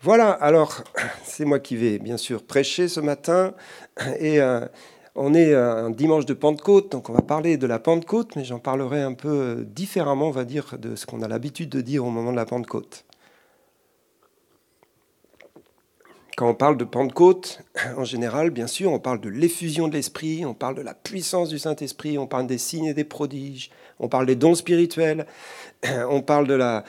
Voilà, alors c'est moi qui vais bien sûr prêcher ce matin et euh, on est un dimanche de Pentecôte, donc on va parler de la Pentecôte, mais j'en parlerai un peu différemment, on va dire, de ce qu'on a l'habitude de dire au moment de la Pentecôte. Quand on parle de Pentecôte, en général, bien sûr, on parle de l'effusion de l'Esprit, on parle de la puissance du Saint-Esprit, on parle des signes et des prodiges, on parle des dons spirituels, on parle de la,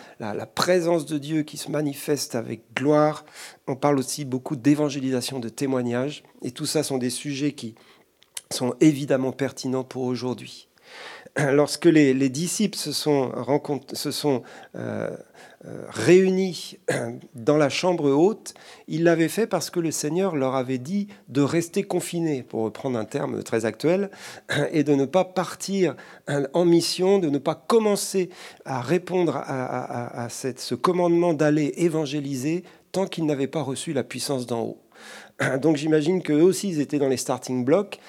présence de Dieu qui se manifeste avec gloire, on parle aussi beaucoup d'évangélisation, de témoignage, et tout ça sont des sujets qui sont évidemment pertinents pour aujourd'hui. Lorsque les, disciples se sont, se sont euh, réunis dans la chambre haute, ils l'avaient fait parce que le Seigneur leur avait dit de rester confinés, pour reprendre un terme très actuel, et de ne pas partir en mission, de ne pas commencer à répondre à, ce commandement d'aller évangéliser tant qu'ils n'avaient pas reçu la puissance d'en haut. Donc j'imagine qu'eux aussi, ils étaient dans les starting blocks,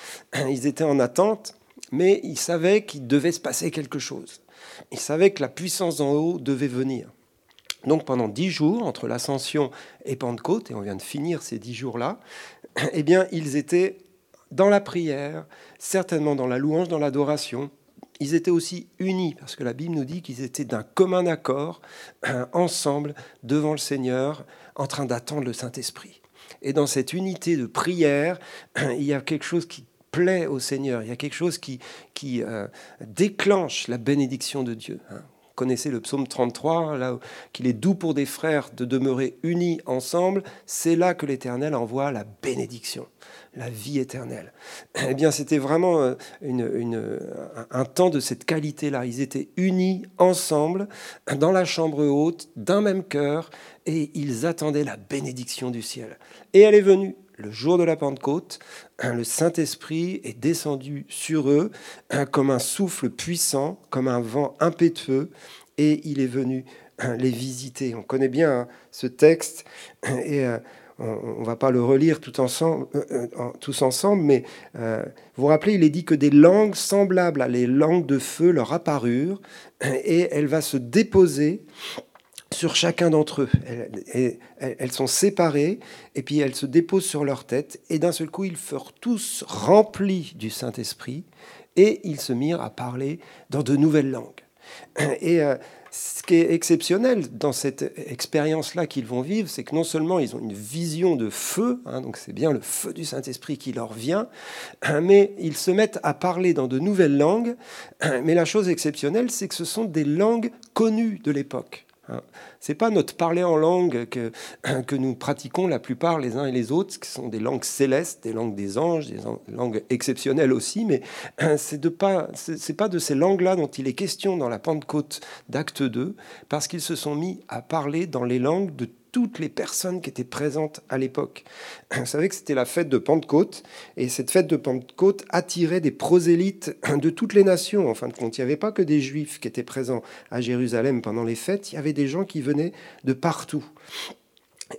ils étaient en attente, mais ils savaient qu'il devait se passer quelque chose. Ils savaient que la puissance d'en haut devait venir. Donc pendant dix jours, entre l'ascension et Pentecôte, et on vient de finir ces dix jours-là, eh bien, ils étaient dans la prière, certainement dans la louange, dans l'adoration. Ils étaient aussi unis, parce que la Bible nous dit qu'ils étaient d'un commun accord, ensemble, devant le Seigneur, en train d'attendre le Saint-Esprit. Et dans cette unité de prière, il y a quelque chose qui plaît au Seigneur, il y a quelque chose qui, qui euh, déclenche la bénédiction de Dieu. Hein connaissez le psaume 33, là qu'il est doux pour des frères de demeurer unis ensemble, c'est là que l'Éternel envoie la bénédiction, la vie éternelle. Eh bien, c'était vraiment euh, une, un temps de cette qualité-là. Ils étaient unis ensemble, dans la chambre haute, d'un même cœur, et ils attendaient la bénédiction du ciel. Et elle est venue le jour de la Pentecôte, le Saint-Esprit est descendu sur eux comme un souffle puissant, comme un vent impétueux, et il est venu les visiter. On connaît bien hein, ce texte, et euh, on ne va pas le relire tout ensemble, euh, euh, tous ensemble, mais vous vous rappelez, il est dit que des langues semblables à les langues de feu leur apparurent, et elle va se déposer sur chacun d'entre eux. Elles, sont séparées et puis elles se déposent sur leur tête et d'un seul coup ils furent tous remplis du Saint-Esprit et ils se mirent à parler dans de nouvelles langues. Et euh, ce qui est exceptionnel dans cette expérience-là qu'ils vont vivre, c'est que non seulement ils ont une vision de feu, hein, donc c'est bien le feu du Saint-Esprit qui leur vient, mais ils se mettent à parler dans de nouvelles langues. Mais la chose exceptionnelle, c'est que ce sont des langues connues de l'époque. Hein. C'est pas notre parler en langue que, nous pratiquons la plupart les uns et les autres, qui sont des langues célestes, des langues des anges, des langues exceptionnelles aussi, mais c'est de pas, pas de ces langues-là dont il est question dans la Pentecôte d'Acte 2, parce qu'ils se sont mis à parler dans les langues de toutes les personnes qui étaient présentes à l'époque. Vous savez que c'était la fête de Pentecôte, et cette fête de Pentecôte attirait des prosélytes de toutes les nations. En fin de compte, il n'y avait pas que des juifs qui étaient présents à Jérusalem pendant les fêtes, il y avait des gens qui venaient de partout.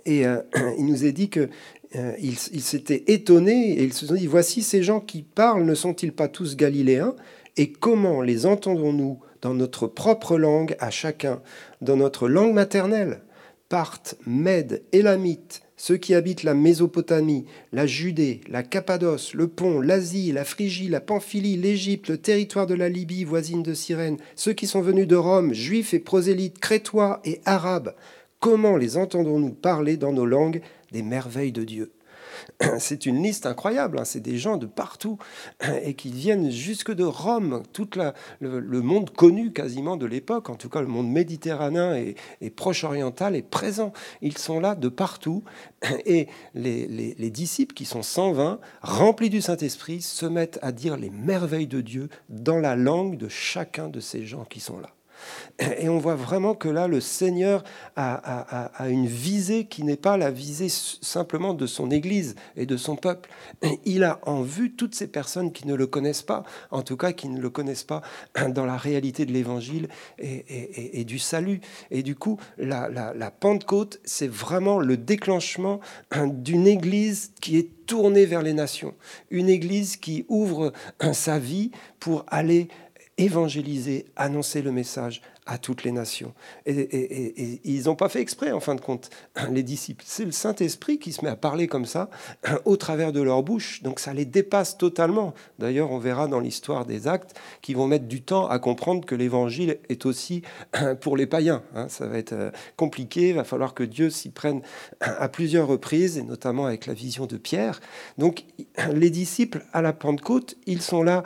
Et euh, il nous est dit que euh, ils s'étaient étonnés et ils se sont dit voici ces gens qui parlent, ne sont-ils pas tous galiléens? Et comment les entendons-nous dans notre propre langue à chacun, dans notre langue maternelle? Parthes, Mèdes, Élamites, ceux qui habitent la Mésopotamie, la Judée, la Cappadoce, le Pont, l'Asie, la Phrygie, la Pamphylie, l'Égypte, le territoire de la Libye voisine de Cyrène, ceux qui sont venus de Rome, juifs et prosélytes, crétois et arabes, comment les entendons-nous parler dans nos langues des merveilles de Dieu? c'est une liste incroyable. Hein. C'est des gens de partout et qui viennent jusque de Rome, tout le, monde connu quasiment de l'époque, en tout cas le monde méditerranéen et, proche oriental est présent. Ils sont là de partout et les, les disciples qui sont 120, remplis du Saint-Esprit, se mettent à dire les merveilles de Dieu dans la langue de chacun de ces gens qui sont là. Et on voit vraiment que là, le Seigneur a, une visée qui n'est pas la visée simplement de son Église et de son peuple. Il a en vue toutes ces personnes qui ne le connaissent pas, en tout cas qui ne le connaissent pas dans la réalité de l'Évangile et, du salut. Et du coup, la, la Pentecôte, c'est vraiment le déclenchement d'une Église qui est tournée vers les nations, une Église qui ouvre sa vie pour aller évangéliser, annoncer le message à toutes les nations. Et, ils n'ont pas fait exprès, en fin de compte, les disciples. C'est le Saint-Esprit qui se met à parler comme ça, au travers de leur bouche. Donc ça les dépasse totalement. D'ailleurs, on verra dans l'histoire des actes qu'ils vont mettre du temps à comprendre que l'Évangile est aussi pour les païens. Hein. Ça va être euh, compliqué, il va falloir que Dieu s'y prenne à plusieurs reprises, et notamment avec la vision de Pierre. Donc les disciples, à la Pentecôte, ils sont là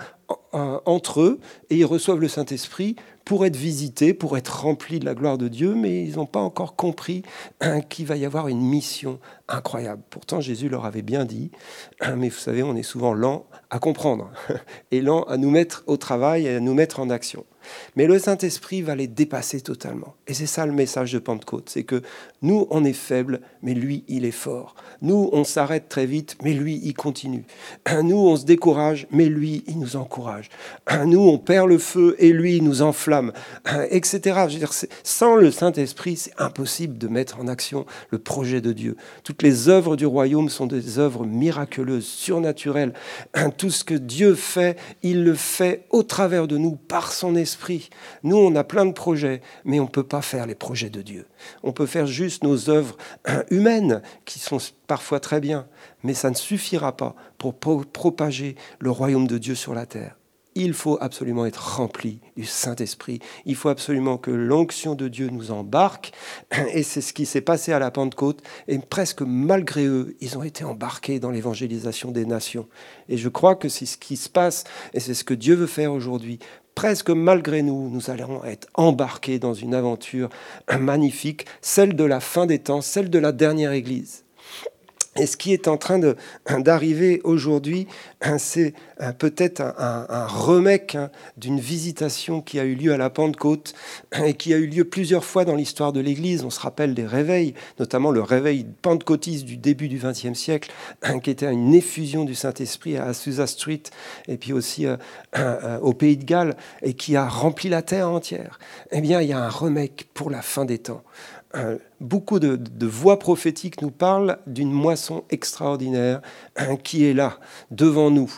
entre eux et ils reçoivent le Saint-Esprit pour être visités, pour être remplis de la gloire de Dieu, mais ils n'ont pas encore compris hein, qu'il va y avoir une mission incroyable. Pourtant, Jésus leur avait bien dit, hein, mais vous savez, on est souvent lent à comprendre et lent à nous mettre au travail et à nous mettre en action. Mais le Saint-Esprit va les dépasser totalement. Et c'est ça le message de Pentecôte, c'est que nous, on est faibles, mais lui, il est fort. Nous, on s'arrête très vite, mais lui, il continue. Nous, on se décourage, mais lui, il nous encourage. Nous, on perd le feu, et lui, il nous enflamme, etc. Je veux dire, sans le Saint-Esprit, c'est impossible de mettre en action le projet de Dieu. Toutes les œuvres du royaume sont des œuvres miraculeuses, surnaturelles. Tout ce que Dieu fait, il le fait au travers de nous, par son esprit nous, on a plein de projets, mais on ne peut pas faire les projets de Dieu. On peut faire juste nos œuvres humaines, qui sont parfois très bien, mais ça ne suffira pas pour propager le royaume de Dieu sur la terre il faut absolument être rempli du Saint-Esprit. Il faut absolument que l'onction de Dieu nous embarque. Et c'est ce qui s'est passé à la Pentecôte. Et presque malgré eux, ils ont été embarqués dans l'évangélisation des nations. Et je crois que c'est ce qui se passe et c'est ce que Dieu veut faire aujourd'hui presque malgré nous, nous allons être embarqués dans une aventure magnifique, celle de la fin des temps, celle de la dernière Église. Et ce qui est en train d'arriver aujourd'hui, c'est euh, peut-être un, un, remake hein, d'une visitation qui a eu lieu à la Pentecôte et qui a eu lieu plusieurs fois dans l'histoire de l'Église. On se rappelle des réveils, notamment le réveil pentecôtiste du début du XXe siècle, qui était une effusion du Saint-Esprit à Azusa Street et puis aussi euh, euh, au Pays de Galles et qui a rempli la terre entière. Eh bien, il y a un remake pour la fin des temps. Euh, beaucoup de, voix prophétiques nous parlent d'une moisson extraordinaire hein, qui est là, devant nous,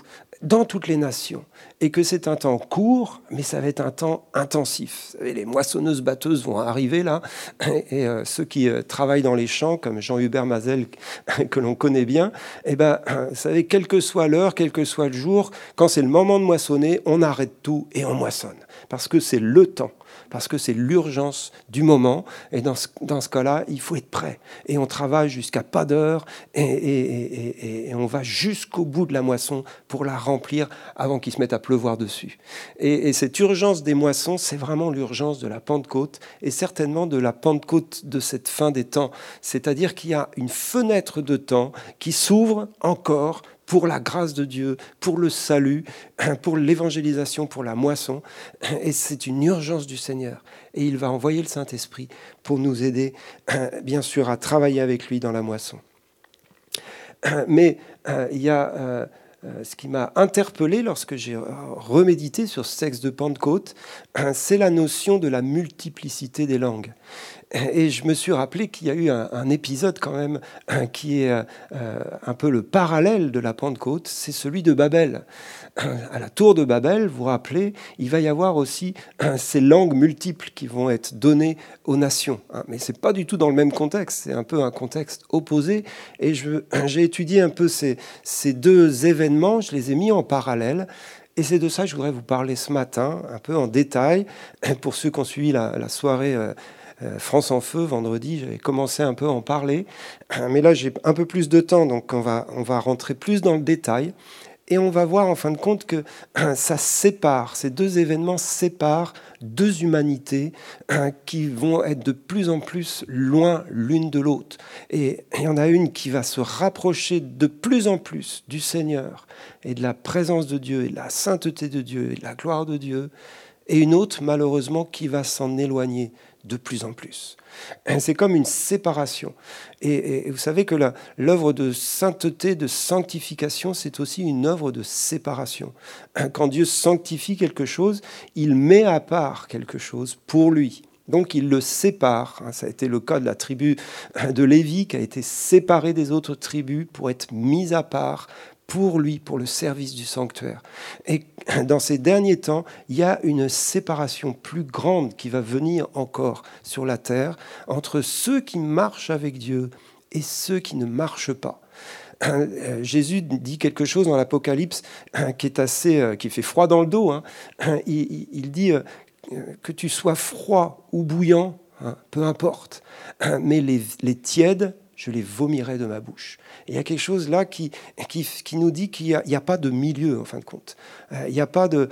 dans toutes les nations, et que c'est un temps court, mais ça va être un temps intensif. les moissonneuses batteuses vont arriver là, et, euh, ceux qui euh, travaillent dans les champs, comme Jean-Hubert Mazel, que l'on connaît bien, eh ben, vous savez, quelle que soit l'heure, quel que soit le jour, quand c'est le moment de moissonner, on arrête tout et on moissonne, parce que c'est le temps parce que c'est l'urgence du moment. Et dans ce, cas-là, il faut être prêt. Et on travaille jusqu'à pas d'heure et, on va jusqu'au bout de la moisson pour la remplir avant qu'il se mette à pleuvoir dessus. Et, cette urgence des moissons, c'est vraiment l'urgence de la Pentecôte et certainement de la Pentecôte de cette fin des temps. C'est-à-dire qu'il y a une fenêtre de temps qui s'ouvre encore pour la grâce de Dieu, pour le salut, pour l'évangélisation, pour la moisson. Et c'est une urgence du Seigneur. Et il va envoyer le Saint-Esprit pour nous aider, bien sûr, à travailler avec lui dans la moisson. Mais euh, il y a euh, euh, ce qui m'a interpellé lorsque j'ai remédité sur ce texte de Pentecôte, c'est la notion de la multiplicité des langues. Et je me suis rappelé qu'il y a eu un, épisode quand même qui est euh, un peu le parallèle de la Pentecôte, c'est celui de Babel. À la tour de Babel, vous vous rappelez, il va y avoir aussi ces langues multiples qui vont être données aux nations. Hein. Mais ce n'est pas du tout dans le même contexte, c'est un peu un contexte opposé. Et j'ai étudié un peu ces, deux événements, je les ai mis en parallèle. Et c'est de ça que je voudrais vous parler ce matin, un peu en détail, pour ceux qui ont suivi la, soirée euh, France en Feu vendredi, j'avais commencé un peu à en parler, mais là j'ai un peu plus de temps, donc on va, on va rentrer plus dans le détail. Et on va voir en fin de compte que ça sépare, ces deux événements séparent deux humanités qui vont être de plus en plus loin l'une de l'autre. Et il y en a une qui va se rapprocher de plus en plus du Seigneur et de la présence de Dieu et de la sainteté de Dieu et de la gloire de Dieu. Et une autre, malheureusement, qui va s'en éloigner de plus en plus. C'est comme une séparation. Et, vous savez que l'œuvre de sainteté, de sanctification, c'est aussi une œuvre de séparation. Quand Dieu sanctifie quelque chose, il met à part quelque chose pour lui. Donc il le sépare. Ça a été le cas de la tribu de Lévi qui a été séparée des autres tribus pour être mise à part pour lui, pour le service du sanctuaire. Et dans ces derniers temps, il y a une séparation plus grande qui va venir encore sur la terre entre ceux qui marchent avec Dieu et ceux qui ne marchent pas. Euh, Jésus dit quelque chose dans l'Apocalypse qui est assez, euh, qui fait froid dans le dos. Hein. Il, dit euh, que tu sois froid ou bouillant, hein, peu importe, mais les tièdes, je les vomirai de ma bouche. il y a quelque chose là qui, qui, nous dit qu'il n'y a, pas de milieu, en fin de compte. Il n'y a pas de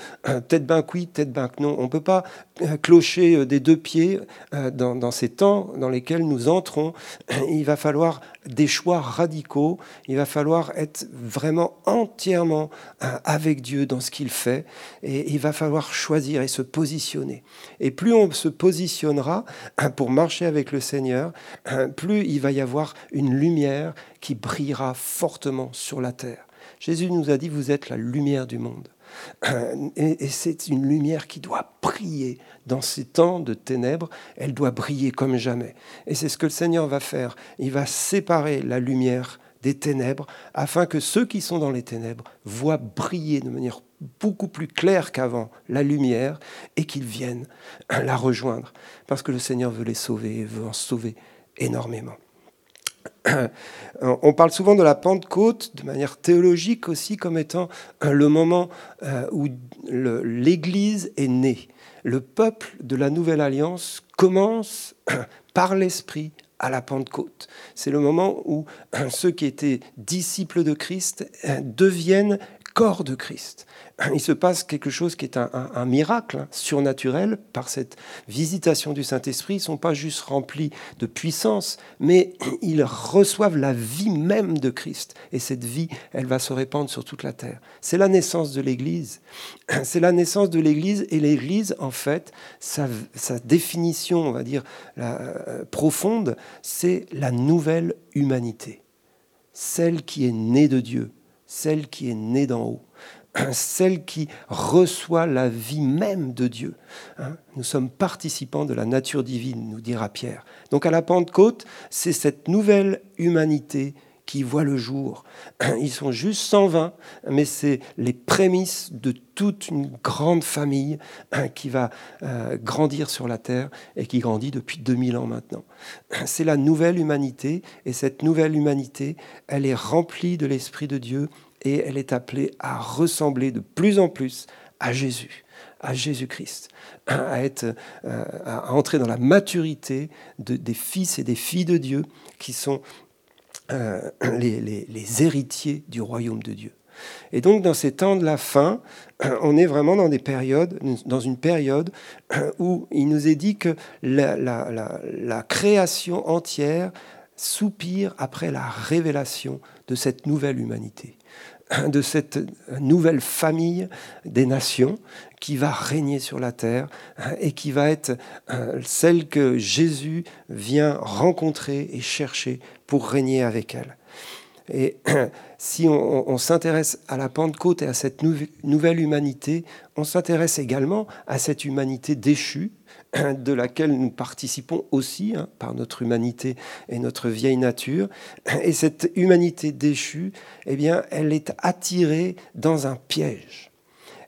tête banque oui, tête banque non. On ne peut pas clocher des deux pieds dans, ces temps dans lesquels nous entrons. Il va falloir des choix radicaux. Il va falloir être vraiment entièrement euh, avec Dieu dans ce qu'il fait. Et il va falloir choisir et se positionner. Et plus on se positionnera euh, pour marcher avec le Seigneur, euh, plus il va y avoir une lumière qui brillera fortement sur la terre. Jésus nous a dit, vous êtes la lumière du monde. Et, c'est une lumière qui doit briller dans ces temps de ténèbres. Elle doit briller comme jamais. Et c'est ce que le Seigneur va faire. Il va séparer la lumière des ténèbres afin que ceux qui sont dans les ténèbres voient briller de manière beaucoup plus claire qu'avant la lumière et qu'ils viennent la rejoindre. Parce que le Seigneur veut les sauver et veut en sauver énormément. On parle souvent de la Pentecôte de manière théologique aussi comme étant euh, le moment euh, où l'Église est née. Le peuple de la Nouvelle Alliance commence par l'Esprit à la Pentecôte. C'est le moment où euh, ceux qui étaient disciples de Christ deviennent corps de Christ. Il se passe quelque chose qui est un, miracle surnaturel par cette visitation du Saint-Esprit. Ils ne sont pas juste remplis de puissance, mais ils reçoivent la vie même de Christ. Et cette vie, elle va se répandre sur toute la terre. C'est la naissance de l'Église. C'est la naissance de l'Église. Et l'Église, en fait, sa, définition, on va dire, euh, profonde, c'est la nouvelle humanité. Celle qui est née de Dieu celle qui est née d'en haut, celle qui reçoit la vie même de Dieu. Hein. Nous sommes participants de la nature divine, nous dira Pierre. Donc à la Pentecôte, c'est cette nouvelle humanité qui voit le jour. Ils sont juste 120, mais c'est les prémices de toute une grande famille hein, qui va euh, grandir sur la terre et qui grandit depuis 2000 ans maintenant. C'est la nouvelle humanité et cette nouvelle humanité, elle est remplie de l'Esprit de Dieu et elle est appelée à ressembler de plus en plus à Jésus à Jésus-Christ, à, être, euh, à entrer dans la maturité des fils et des filles de Dieu qui sont euh, les, héritiers du royaume de Dieu. Et donc dans ces temps de la fin, on est vraiment dans des périodes, dans une période où il nous est dit que la, la création entière soupire après la révélation de cette nouvelle humanité, de cette nouvelle famille des nations qui va régner sur la terre et qui va être euh, celle que Jésus vient rencontrer et chercher pour régner avec elle. Et si on, s'intéresse à la Pentecôte et à cette nouvelle humanité, on s'intéresse également à cette humanité déchue de laquelle nous participons aussi hein, par notre humanité et notre vieille nature. Et cette humanité déchue, eh bien, elle est attirée dans un piège.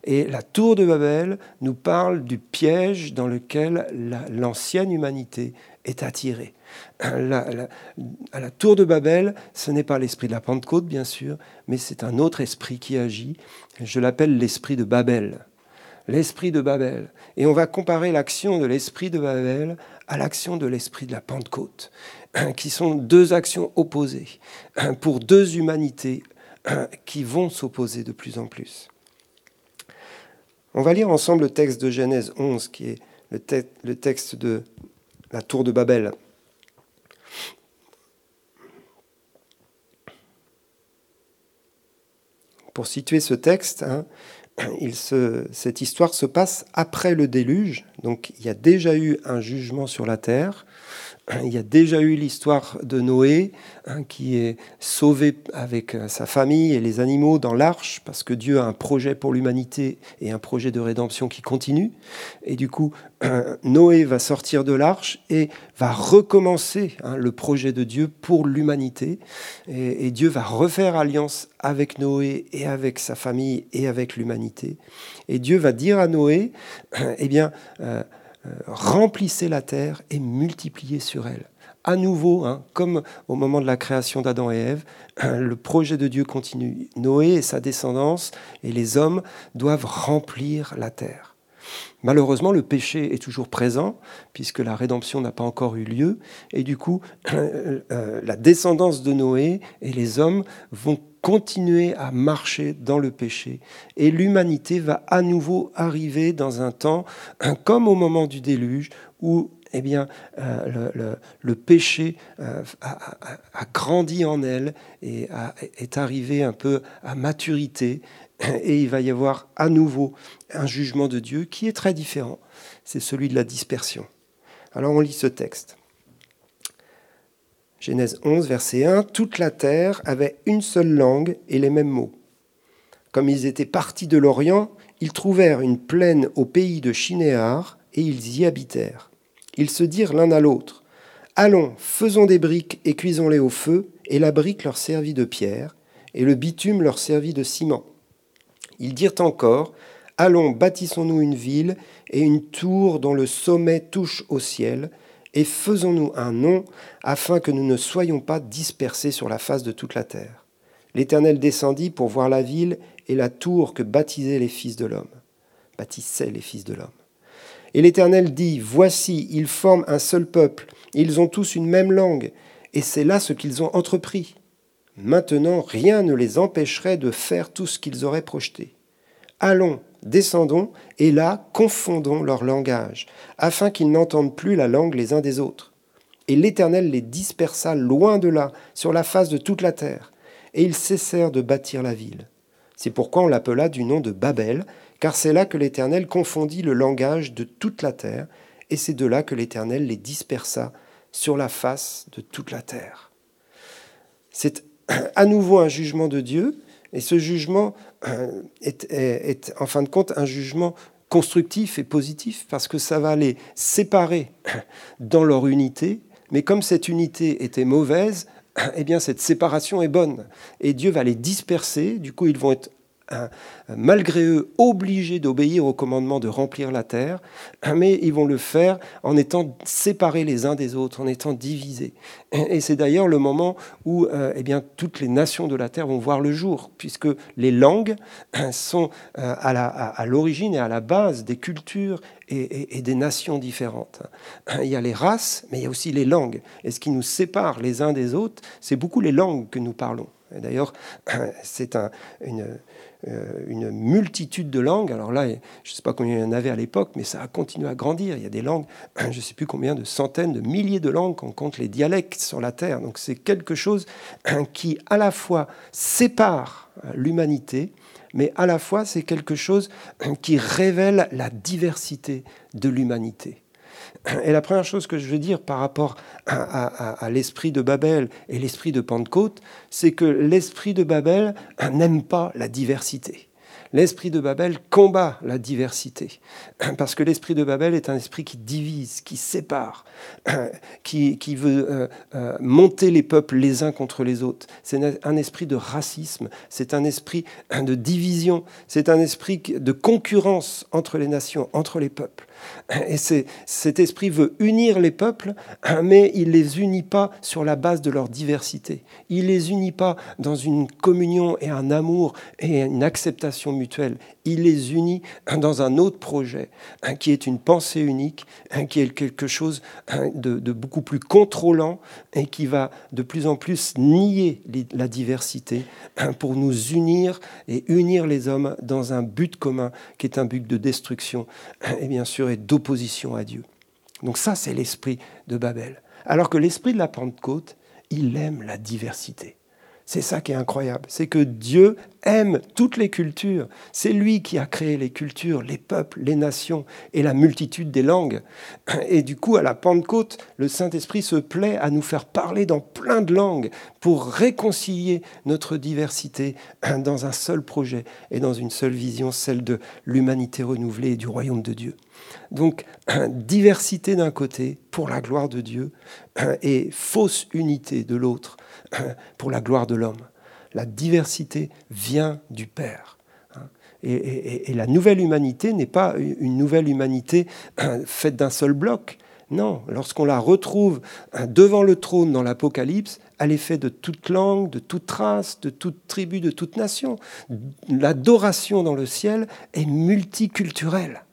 Et la tour de Babel nous parle du piège dans lequel l'ancienne humanité est attirée. À la tour de Babel, ce n'est pas l'esprit de la Pentecôte, bien sûr, mais c'est un autre esprit qui agit. Je l'appelle l'esprit de Babel l'esprit de Babel. Et on va comparer l'action de l'esprit de Babel à l'action de l'esprit de la Pentecôte, qui sont deux actions opposées, pour deux humanités qui vont s'opposer de plus en plus. On va lire ensemble le texte de Genèse 11, qui est le, texte de la tour de Babel. Pour situer ce texte, hein, cette histoire se passe après le déluge, donc il y a déjà eu un jugement sur la terre. il y a déjà eu l'histoire de Noé, hein, qui est sauvé avec euh, sa famille et les animaux dans l'arche, parce que Dieu a un projet pour l'humanité et un projet de rédemption qui continue. Et du coup, Noé va sortir de l'arche et va recommencer hein, le projet de Dieu pour l'humanité. Et, Dieu va refaire alliance avec Noé et avec sa famille et avec l'humanité. Et Dieu va dire à Noé, eh bien, euh, remplissez la terre et multipliez sur elle. À nouveau, hein, comme au moment de la création d'Adam et Ève, le projet de Dieu continue. Noé et sa descendance et les hommes doivent remplir la terre. Malheureusement, le péché est toujours présent, puisque la rédemption n'a pas encore eu lieu, et du coup, euh, la descendance de Noé et les hommes vont continuer à marcher dans le péché. Et l'humanité va à nouveau arriver dans un temps, comme au moment du déluge, où eh bien, euh, le, péché euh, a, grandi en elle et est arrivé un peu à maturité. Et il va y avoir à nouveau un jugement de Dieu qui est très différent. C'est celui de la dispersion. Alors on lit ce texte. Genèse 11, verset 1, Toute la terre avait une seule langue et les mêmes mots. Comme ils étaient partis de l'Orient, ils trouvèrent une plaine au pays de Chinéar, et ils y habitèrent. Ils se dirent l'un à l'autre, Allons, faisons des briques et cuisons-les au feu, et la brique leur servit de pierre, et le bitume leur servit de ciment. Ils dirent encore, Allons, bâtissons-nous une ville et une tour dont le sommet touche au ciel, et faisons-nous un nom afin que nous ne soyons pas dispersés sur la face de toute la terre. L'Éternel descendit pour voir la ville et la tour que baptisaient les fils de l'homme. Bâtissaient les fils de l'homme. Et l'Éternel dit, Voici, ils forment un seul peuple, ils ont tous une même langue, et c'est là ce qu'ils ont entrepris. Maintenant, rien ne les empêcherait de faire tout ce qu'ils auraient projeté. Allons, descendons, et là, confondons leur langage, afin qu'ils n'entendent plus la langue les uns des autres. Et l'Éternel les dispersa loin de là, sur la face de toute la terre, et ils cessèrent de bâtir la ville. C'est pourquoi on l'appela du nom de Babel, car c'est là que l'Éternel confondit le langage de toute la terre, et c'est de là que l'Éternel les dispersa sur la face de toute la terre. C'est à nouveau un jugement de Dieu, et ce jugement euh, est, en fin de compte un jugement constructif et positif parce que ça va les séparer dans leur unité, mais comme cette unité était mauvaise, eh bien cette séparation est bonne et Dieu va les disperser, du coup ils vont être malgré eux, obligés d'obéir au commandement de remplir la terre, mais ils vont le faire en étant séparés les uns des autres, en étant divisés. Et c'est d'ailleurs le moment où euh, eh bien, toutes les nations de la terre vont voir le jour, puisque les langues sont euh, à l'origine et à la base des cultures et, et, des nations différentes. Il y a les races, mais il y a aussi les langues. Et ce qui nous sépare les uns des autres, c'est beaucoup les langues que nous parlons. D'ailleurs, c'est un, une, une multitude de langues. Alors là, je ne sais pas combien il y en avait à l'époque, mais ça a continué à grandir. Il y a des langues, je ne sais plus combien de centaines, de milliers de langues qu'on compte les dialectes sur la Terre. Donc c'est quelque chose qui à la fois sépare l'humanité, mais à la fois c'est quelque chose qui révèle la diversité de l'humanité. Et la première chose que je veux dire par rapport à, l'esprit de Babel et l'esprit de Pentecôte, c'est que l'esprit de Babel n'aime pas la diversité. L'esprit de Babel combat la diversité, parce que l'esprit de Babel est un esprit qui divise, qui sépare, qui, veut euh, euh, monter les peuples les uns contre les autres. C'est un esprit de racisme, c'est un esprit de division, c'est un esprit de concurrence entre les nations, entre les peuples. Et cet esprit veut unir les peuples, mais il les unit pas sur la base de leur diversité. Il les unit pas dans une communion et un amour et une acceptation mutuelle. Il les unit dans un autre projet, qui est une pensée unique, qui est quelque chose de, de beaucoup plus contrôlant et qui va de plus en plus nier la diversité pour nous unir et unir les hommes dans un but commun qui est un but de destruction et bien sûr d'opposition à Dieu. Donc ça, c'est l'esprit de Babel. Alors que l'esprit de la Pentecôte, il aime la diversité. C'est ça qui est incroyable, c'est que Dieu aime toutes les cultures. C'est lui qui a créé les cultures, les peuples, les nations et la multitude des langues. Et du coup, à la Pentecôte, le Saint-Esprit se plaît à nous faire parler dans plein de langues pour réconcilier notre diversité dans un seul projet et dans une seule vision, celle de l'humanité renouvelée et du royaume de Dieu. Donc, diversité d'un côté pour la gloire de Dieu et fausse unité de l'autre pour la gloire de l'homme. La diversité vient du Père. Hein. Et, la nouvelle humanité n'est pas une nouvelle humanité faite d'un seul bloc. Non, lorsqu'on la retrouve devant le trône dans l'Apocalypse, elle est faite de toute langue, de toute race, de toute tribu, de toute nation. L'adoration dans le ciel est multiculturelle.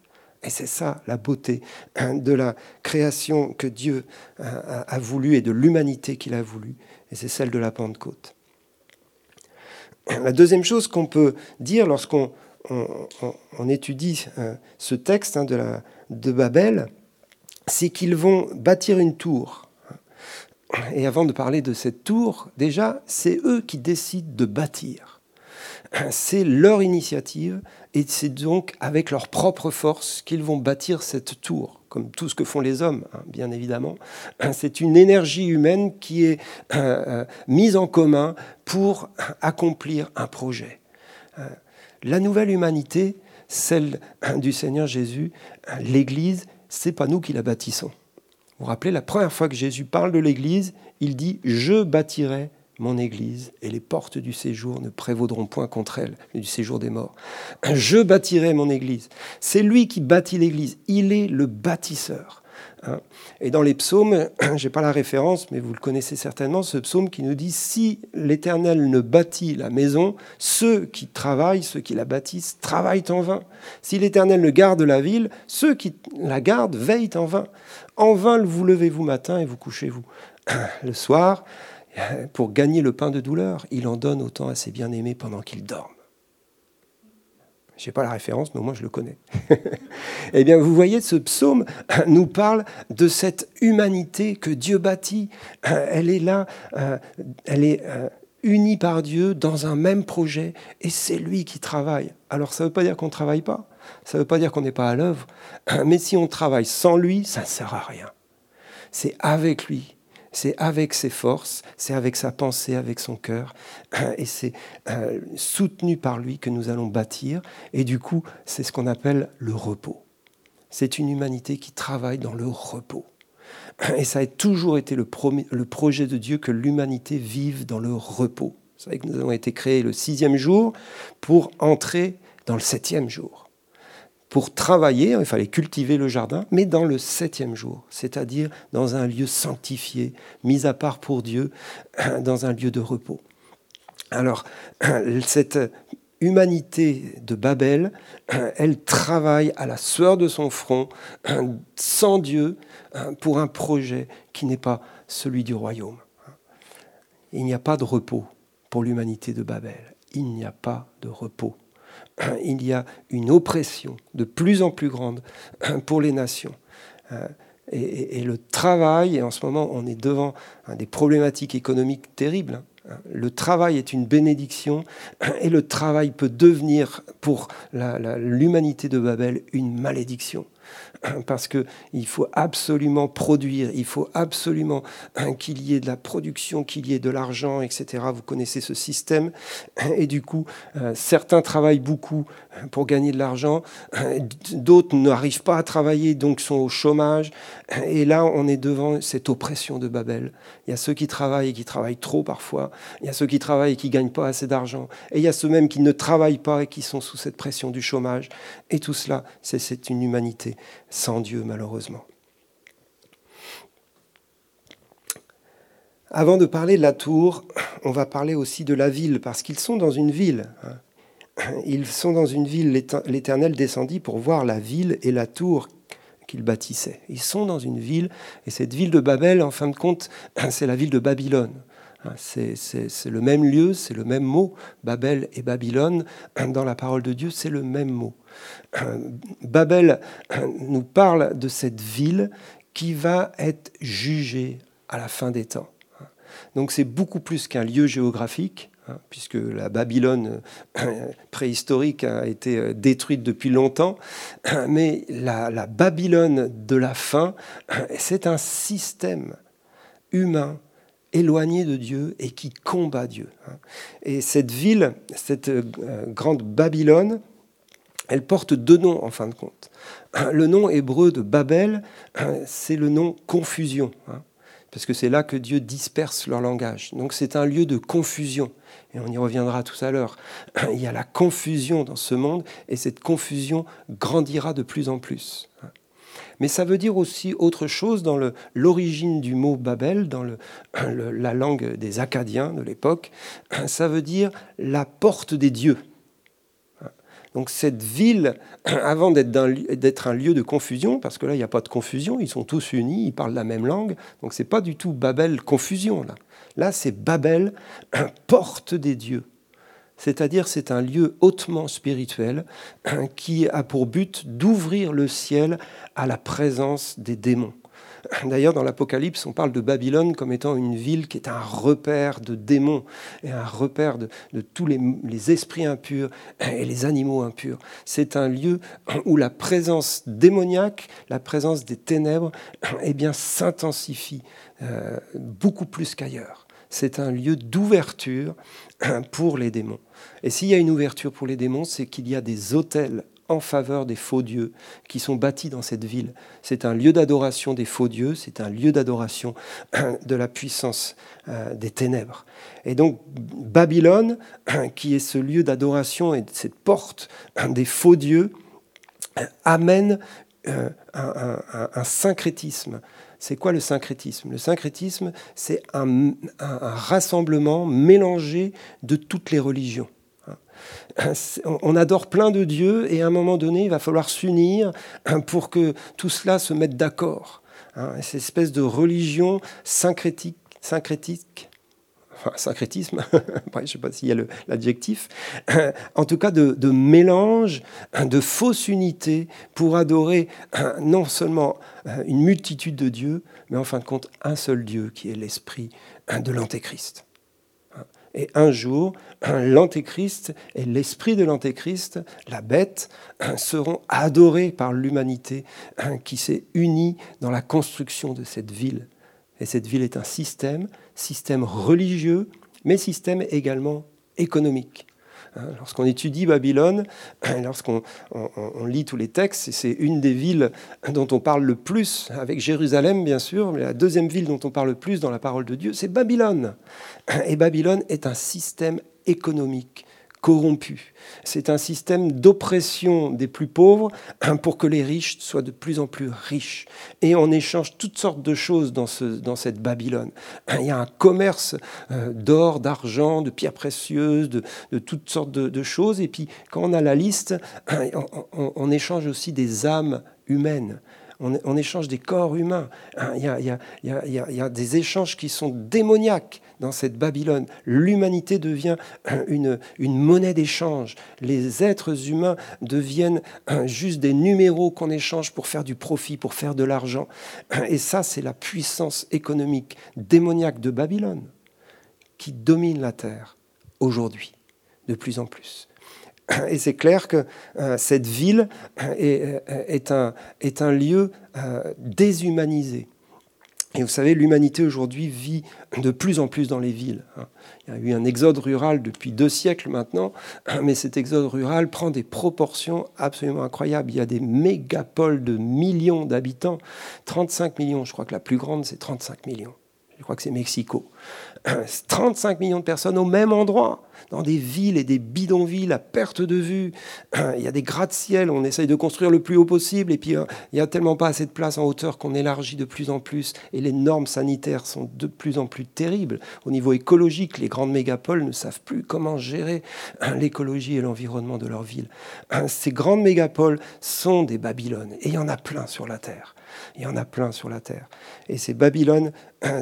Et c'est ça la beauté de la création que Dieu a voulu et de l'humanité qu'il a voulu et c'est celle de la Pentecôte. La deuxième chose qu'on peut dire lorsqu'on on, étudie euh, ce texte hein, de Babel, c'est qu'ils vont bâtir une tour. Et avant de parler de cette tour, déjà, c'est eux qui décident de bâtir. C'est leur initiative et c'est donc avec leur propre force qu'ils vont bâtir cette tour comme tout ce que font les hommes, hein, bien évidemment. C'est une énergie humaine qui est euh, euh, mise en commun pour accomplir un projet. Euh, la nouvelle humanité, celle du Seigneur Jésus, l'Église, c'est pas nous qui la bâtissons. Vous vous rappelez, la première fois que Jésus parle de l'Église, il dit Je bâtirai mon Église, et les portes du séjour ne prévaudront point contre elle, du séjour des morts. Je bâtirai mon Église. C'est lui qui bâtit l'Église. Il est le bâtisseur. Hein. Et dans les psaumes, je n'ai pas la référence, mais vous le connaissez certainement, ce psaume qui nous dit Si l'Éternel ne bâtit la maison, ceux qui travaillent, ceux qui la bâtissent, travaillent en vain. Si l'Éternel ne garde la ville, ceux qui la gardent veillent en vain. En vain vous levez-vous matin et vous couchez-vous. Le soir, pour gagner le pain de douleur, il en donne autant à ses bien-aimés pendant qu'ils dorment. Je n'ai pas la référence, mais moi je le connais. eh bien, vous voyez, ce psaume nous parle de cette humanité que Dieu bâtit. Elle est là, euh, elle est euh, unie par Dieu dans un même projet, et c'est lui qui travaille. Alors, ça ne veut pas dire qu'on ne travaille pas, ça ne veut pas dire qu'on n'est pas à l'œuvre, mais si on travaille sans lui, ça ne sert à rien. C'est avec lui c'est avec ses forces, c'est avec sa pensée, avec son cœur, et c'est euh, soutenu par lui que nous allons bâtir, et du coup, c'est ce qu'on appelle le repos. C'est une humanité qui travaille dans le repos. Et ça a toujours été le, le projet de Dieu que l'humanité vive dans le repos. Vous savez que nous avons été créés le sixième jour pour entrer dans le septième jour pour travailler, il fallait cultiver le jardin, mais dans le septième jour, c'est-à-dire dans un lieu sanctifié, mis à part pour Dieu, dans un lieu de repos. Alors, cette humanité de Babel, elle travaille à la sueur de son front, sans Dieu, pour un projet qui n'est pas celui du royaume. Il n'y a pas de repos pour l'humanité de Babel. Il n'y a pas de repos il y a une oppression de plus en plus grande pour les nations. Euh, et, le travail, et en ce moment on est devant des problématiques économiques terribles, hein. le travail est une bénédiction et le travail peut devenir pour l'humanité de Babel une malédiction. parce qu'il faut absolument produire, il faut absolument qu'il y ait de la production, qu'il y ait de l'argent, etc. Vous connaissez ce système. Et du coup, euh, certains travaillent beaucoup pour gagner de l'argent, d'autres n'arrivent pas à travailler, donc sont au chômage. Et là, on est devant cette oppression de Babel. Il y a ceux qui travaillent et qui travaillent trop parfois. Il y a ceux qui travaillent et qui ne gagnent pas assez d'argent. Et il y a ceux même qui ne travaillent pas et qui sont sous cette pression du chômage. Et tout cela, c'est une humanité sans Dieu, malheureusement. Avant de parler de la tour, on va parler aussi de la ville, parce qu'ils sont dans une ville. Hein. Ils sont dans une ville, l'Éternel descendit pour voir la ville et la tour qu'ils bâtissaient. Ils sont dans une ville, et cette ville de Babel, en fin de compte, c'est la ville de Babylone. Hein, c'est le même lieu, c'est le même mot. Babel et Babylone, dans la parole de Dieu, c'est le même mot. Babel nous parle de cette ville qui va être jugée à la fin des temps. Donc c'est beaucoup plus qu'un lieu géographique, hein, puisque la Babylone euh, préhistorique a été euh, détruite depuis longtemps. Mais la, la Babylone de la fin, c'est un système humain éloigné de Dieu et qui combat Dieu. Hein. Et cette ville, cette grande Babylone, elle porte deux noms en fin de compte. Le nom hébreu de Babel, c'est le nom confusion, hein, parce que c'est là que Dieu disperse leur langage. Donc c'est un lieu de confusion, et on y reviendra tout à l'heure. Il y a la confusion dans ce monde, et cette confusion grandira de plus en plus. Mais ça veut dire aussi autre chose dans l'origine du mot Babel, dans la langue des Acadiens de l'époque. Ça veut dire la porte des dieux. Donc cette ville, avant d'être un lieu de confusion, parce que là, il n'y a pas de confusion, ils sont tous unis, ils parlent la même langue, donc ce n'est pas du tout Babel confusion. Là, là c'est Babel, porte des dieux. C'est-à-dire c'est un lieu hautement spirituel qui a pour but d'ouvrir le ciel à la présence des démons. D'ailleurs, dans l'Apocalypse, on parle de Babylone comme étant une ville qui est un repère de démons et un repère de, tous les, esprits impurs et les animaux impurs. C'est un lieu où la présence démoniaque, la présence des ténèbres, eh bien, s'intensifie euh, beaucoup plus qu'ailleurs. C'est un lieu d'ouverture pour les démons. Et s'il y a une ouverture pour les démons, c'est qu'il y a des hôtels en faveur des faux dieux qui sont bâtis dans cette ville. C'est un lieu d'adoration des faux dieux, c'est un lieu d'adoration de la puissance euh, des ténèbres. Et donc Babylone, qui est ce lieu d'adoration et cette porte des faux dieux, amène euh, un, syncrétisme. C'est quoi le syncrétisme? Le syncrétisme, c'est un rassemblement mélangé de toutes les religions on adore plein de dieux et à un moment donné, il va falloir s'unir pour que tout cela se mette d'accord. Hein, cette espèce de religion syncrétique, enfin, syncrétisme, je ne sais pas s'il y a l'adjectif, en tout cas de, de, mélange, de fausse unité pour adorer non seulement une multitude de dieux, mais en fin de compte un seul Dieu qui est l'esprit de l'Antéchrist. Et un jour, l'Antéchrist et l'esprit de l'Antéchrist, la bête, seront adorés par l'humanité qui s'est unie dans la construction de cette ville. Et cette ville est un système, système religieux, mais système également économique. Hein, lorsqu'on étudie Babylone, lorsqu'on lit tous les textes, c'est une des villes dont on parle le plus, avec Jérusalem bien sûr, mais la deuxième ville dont on parle le plus dans la parole de Dieu, c'est Babylone. Et Babylone est un système économique corrompu. C'est un système d'oppression des plus pauvres pour que les riches soient de plus en plus riches. Et on échange toutes sortes de choses dans, ce, dans cette Babylone. Il y a un commerce euh, d'or, d'argent, de pierres précieuses, de, toutes sortes de, choses. Et puis quand on a la liste, on échange aussi des âmes humaines on, échange des corps humains. Il y, a, des échanges qui sont démoniaques dans cette Babylone. L'humanité devient une, une monnaie d'échange. Les êtres humains deviennent juste des numéros qu'on échange pour faire du profit, pour faire de l'argent. Et ça, c'est la puissance économique démoniaque de Babylone qui domine la terre aujourd'hui, de plus en plus. Et c'est clair que euh, cette ville est, euh, est, un, est un, lieu euh, déshumanisé. Et vous savez, l'humanité aujourd'hui vit de plus en plus dans les villes. Hein. Il y a eu un exode rural depuis deux siècles maintenant, mais cet exode rural prend des proportions absolument incroyables. Il y a des mégapoles de millions d'habitants, 35 millions, je crois que la plus grande c'est 35 millions. Je crois que c'est Mexico. 35 millions de personnes au même endroit, dans des villes et des bidonvilles à perte de vue. Il y a des gratte-ciel, on essaye de construire le plus haut possible, et puis euh, il n'y a tellement pas assez de place en hauteur qu'on élargit de plus en plus, et les normes sanitaires sont de plus en plus terribles. Au niveau écologique, les grandes mégapoles ne savent plus comment gérer hein, l'écologie et l'environnement de leur ville. Ces grandes mégapoles sont des Babylones, et il y en a plein sur la Terre. Il y en a plein sur la Terre. Et ces Babylones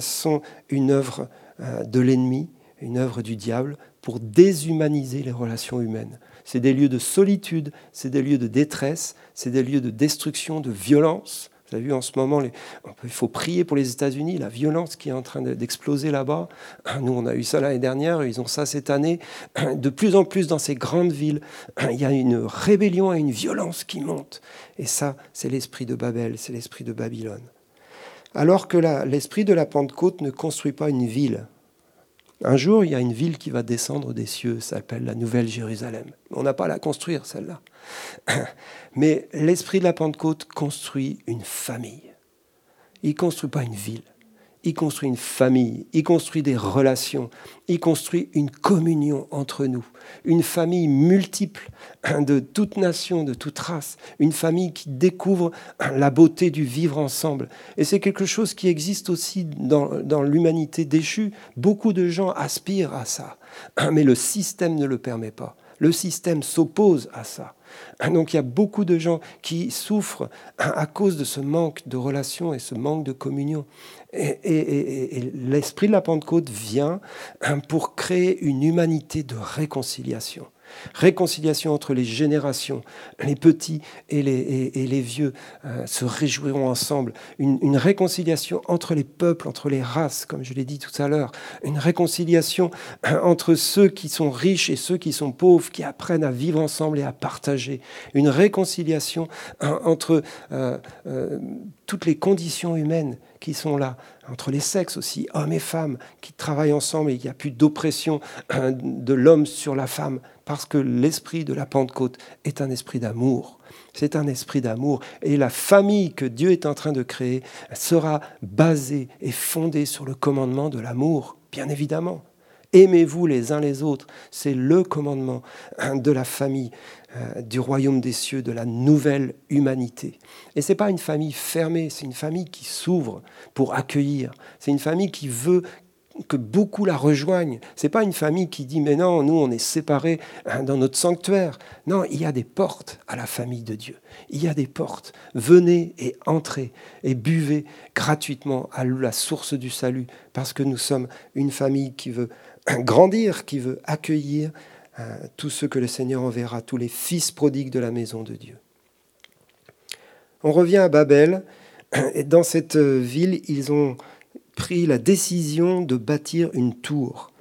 sont une œuvre euh, de l'ennemi, une œuvre du diable pour déshumaniser les relations humaines. C'est des lieux de solitude, c'est des lieux de détresse, c'est des lieux de destruction, de violence. Vous avez vu en ce moment, il faut prier pour les États-Unis, la violence qui est en train d'exploser là-bas. Nous, on a eu ça l'année dernière, ils ont ça cette année. De plus en plus dans ces grandes villes, il y a une rébellion et une violence qui montent. Et ça, c'est l'esprit de Babel, c'est l'esprit de Babylone. Alors que l'esprit de la Pentecôte ne construit pas une ville, un jour, il y a une ville qui va descendre des cieux, ça s'appelle la Nouvelle Jérusalem. On n'a pas à la construire, celle-là. Mais l'esprit de la Pentecôte construit une famille. Il ne construit pas une ville il construit une famille, il construit des relations, il construit une communion entre nous, une famille multiple de toute nation, de toute race, une famille qui découvre la beauté du vivre ensemble. Et c'est quelque chose qui existe aussi dans, l'humanité déchue. Beaucoup de gens aspirent à ça, mais le système ne le permet pas. Le système s'oppose à ça. Donc il y a beaucoup de gens qui souffrent à cause de ce manque de relations et ce manque de communion. Et, l'esprit de la Pentecôte vient pour créer une humanité de réconciliation. Réconciliation entre les générations, les petits et les, vieux euh, se réjouiront ensemble. Une, réconciliation entre les peuples, entre les races, comme je l'ai dit tout à l'heure. Une réconciliation euh, entre ceux qui sont riches et ceux qui sont pauvres, qui apprennent à vivre ensemble et à partager. Une réconciliation euh, entre toutes les conditions humaines qui sont là, entre les sexes aussi, hommes et femmes, qui travaillent ensemble et il n'y a plus d'oppression de l'homme sur la femme, parce que l'esprit de la Pentecôte est un esprit d'amour. C'est un esprit d'amour. Et la famille que Dieu est en train de créer sera basée et fondée sur le commandement de l'amour, bien évidemment. Aimez-vous les uns les autres. C'est le commandement de la famille. Euh, du royaume des cieux, de la nouvelle humanité. Et ce n'est pas une famille fermée, c'est une famille qui s'ouvre pour accueillir. C'est une famille qui veut que beaucoup la rejoignent. C'est pas une famille qui dit mais non, nous on est séparés hein, dans notre sanctuaire. Non, il y a des portes à la famille de Dieu. Il y a des portes. Venez et entrez et buvez gratuitement à la source du salut parce que nous sommes une famille qui veut grandir, qui veut accueillir euh, tout ce que le Seigneur enverra, tous les fils prodigues de la maison de Dieu. On revient à Babel, et dans cette ville, ils ont pris la décision de bâtir une tour.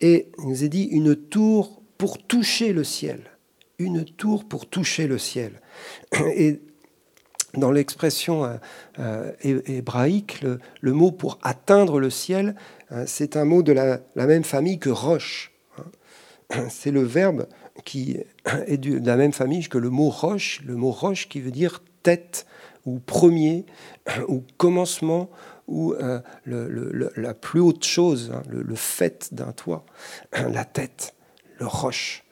Et il nous est dit une tour pour toucher le ciel. Une tour pour toucher le ciel. Et dans l'expression euh, euh, hébraïque, le, mot pour atteindre le ciel, c'est un mot de la même famille que roche. c'est le verbe qui est de la même famille que le mot roche, le mot roche qui veut dire tête ou premier ou commencement ou euh, la plus haute chose, hein, le, fait d'un toit, la tête, le roche.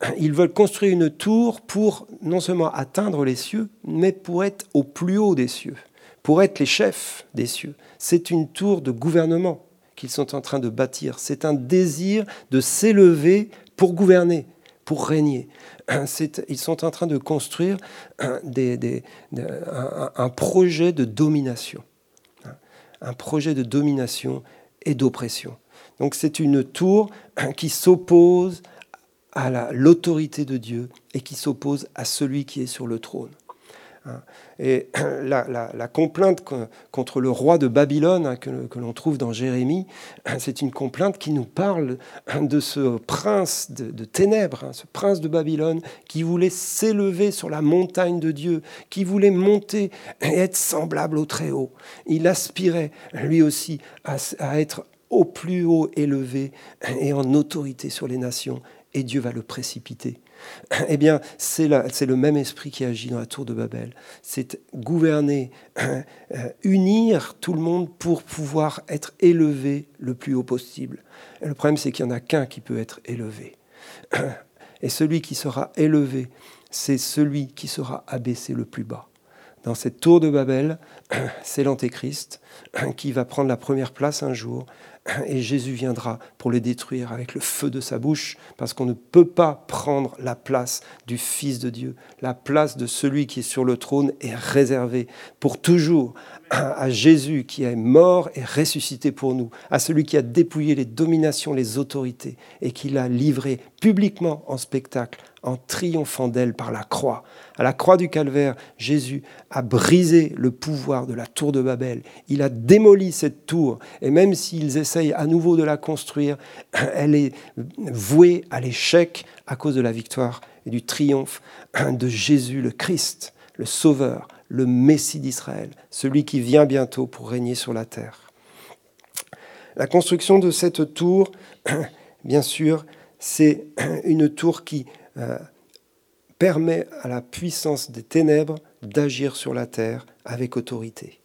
Ils veulent construire une tour pour non seulement atteindre les cieux, mais pour être au plus haut des cieux, pour être les chefs des cieux. C'est une tour de gouvernement qu'ils sont en train de bâtir. C'est un désir de s'élever pour gouverner, pour régner. Ils sont en train de construire un, projet de domination. Un projet de domination et d'oppression. Donc c'est une tour qui s'oppose à l'autorité de Dieu et qui s'oppose à celui qui est sur le trône. Hein. Et la, complainte contre le roi de Babylone hein, que, l'on trouve dans Jérémie, hein, c'est une complainte qui nous parle de ce prince de, ténèbres, ce prince de Babylone qui voulait s'élever sur la montagne de Dieu, qui voulait monter et être semblable au Très-Haut. Il aspirait lui aussi à être au plus haut élevé et en autorité sur les nations, et Dieu va le précipiter eh bien, c'est le même esprit qui agit dans la tour de Babel. C'est gouverner, euh, unir tout le monde pour pouvoir être élevé le plus haut possible. le problème, c'est qu'il n'y en a qu'un qui peut être élevé. Et celui qui sera élevé, c'est celui qui sera abaissé le plus bas. Dans cette tour de Babel, c'est l'Antéchrist qui va prendre la première place un jour Et Jésus viendra pour les détruire avec le feu de sa bouche, parce qu'on ne peut pas prendre la place du Fils de Dieu. La place de celui qui est sur le trône est réservée pour toujours à Jésus qui est mort et ressuscité pour nous, à celui qui a dépouillé les dominations, les autorités, et qui l'a livré publiquement en spectacle, en triomphant d'elle par la croix. À la croix du calvaire, Jésus a brisé le pouvoir de la tour de Babel. Il a démoli cette tour, et même s'ils essayent à nouveau de la construire, elle est vouée à l'échec à cause de la victoire et du triomphe de Jésus le Christ, le Sauveur, le Messie d'Israël, celui qui vient bientôt pour régner sur la terre. La construction de cette tour, bien sûr, c'est une tour qui euh, permet à la puissance des ténèbres d'agir sur la terre avec autorité.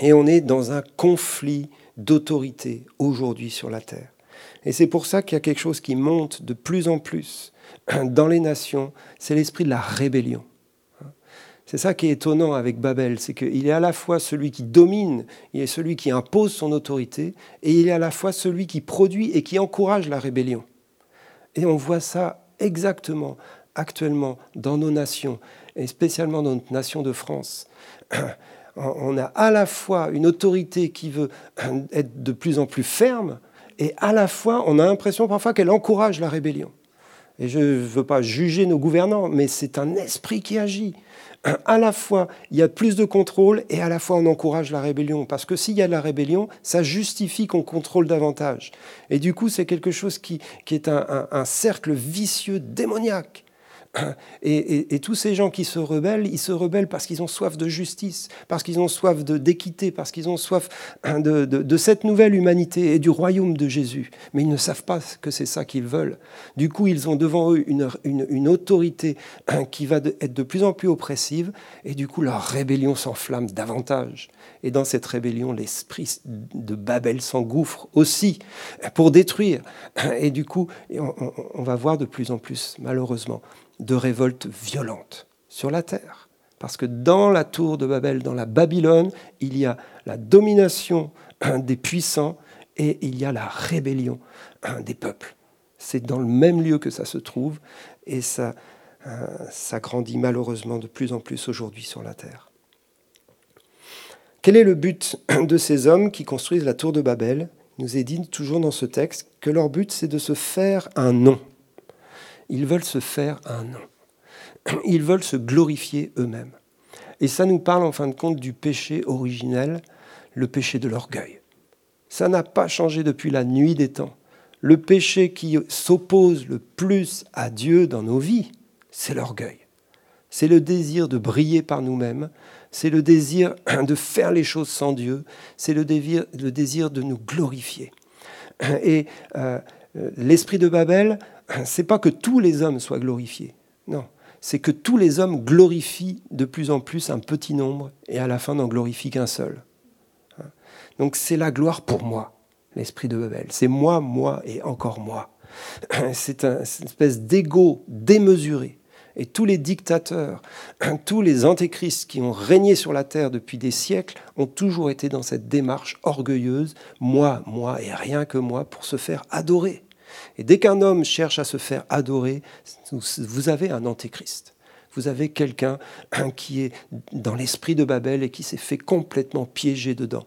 Et on est dans un conflit d'autorité aujourd'hui sur la terre. Et c'est pour ça qu'il y a quelque chose qui monte de plus en plus dans les nations, c'est l'esprit de la rébellion. C'est ça qui est étonnant avec Babel, c'est qu'il est à la fois celui qui domine, il est celui qui impose son autorité, et il est à la fois celui qui produit et qui encourage la rébellion. Et on voit ça exactement actuellement dans nos nations, et spécialement dans notre nation de France. On a à la fois une autorité qui veut être de plus en plus ferme, et à la fois on a l'impression parfois qu'elle encourage la rébellion. Et je ne veux pas juger nos gouvernants, mais c'est un esprit qui agit à la fois il y a plus de contrôle et à la fois on encourage la rébellion. Parce que s'il y a de la rébellion, ça justifie qu'on contrôle davantage. Et du coup, c'est quelque chose qui, est un cercle vicieux démoniaque. Et, tous ces gens qui se rebellent, ils se rebellent parce qu'ils ont soif de justice, parce qu'ils ont soif d'équité, parce qu'ils ont soif de, cette nouvelle humanité et du royaume de Jésus. Mais ils ne savent pas que c'est ça qu'ils veulent. Du coup, ils ont devant eux une, autorité hein, qui va être de plus en plus oppressive, et du coup, leur rébellion s'enflamme davantage. Et dans cette rébellion, l'esprit de Babel s'engouffre aussi pour détruire. Et du coup, on va voir de plus en plus, malheureusement, de révoltes violentes sur la terre. Parce que dans la tour de Babel, dans la Babylone, il y a la domination des puissants et il y a la rébellion des peuples. C'est dans le même lieu que ça se trouve et ça, ça grandit malheureusement de plus en plus aujourd'hui sur la terre. Quel est le but de ces hommes qui construisent la tour de Babel? Il nous est dit toujours dans ce texte que leur but c'est de se faire un nom. Ils veulent se faire un nom. Ils veulent se glorifier eux-mêmes. Et ça nous parle en fin de compte du péché originel, le péché de l'orgueil. Ça n'a pas changé depuis la nuit des temps. Le péché qui s'oppose le plus à Dieu dans nos vies, c'est l'orgueil. C'est le désir de briller par nous-mêmes, c'est le désir de faire les choses sans Dieu, c'est le désir, de nous glorifier. Et euh, l'esprit de Babel c'est pas que tous les hommes soient glorifiés. Non, c'est que tous les hommes glorifient de plus en plus un petit nombre et à la fin n'en glorifient qu'un seul. Donc c'est la gloire pour moi, l'esprit de Babel. C'est moi, moi et encore moi. C'est une espèce d'ego démesuré. Et tous les dictateurs, tous les antéchrists qui ont régné sur la terre depuis des siècles ont toujours été dans cette démarche orgueilleuse, moi, moi et rien que moi, pour se faire adorer. Et dès qu'un homme cherche à se faire adorer, vous avez un antéchrist. Vous avez quelqu'un qui est dans l'esprit de Babel et qui s'est fait complètement piéger dedans.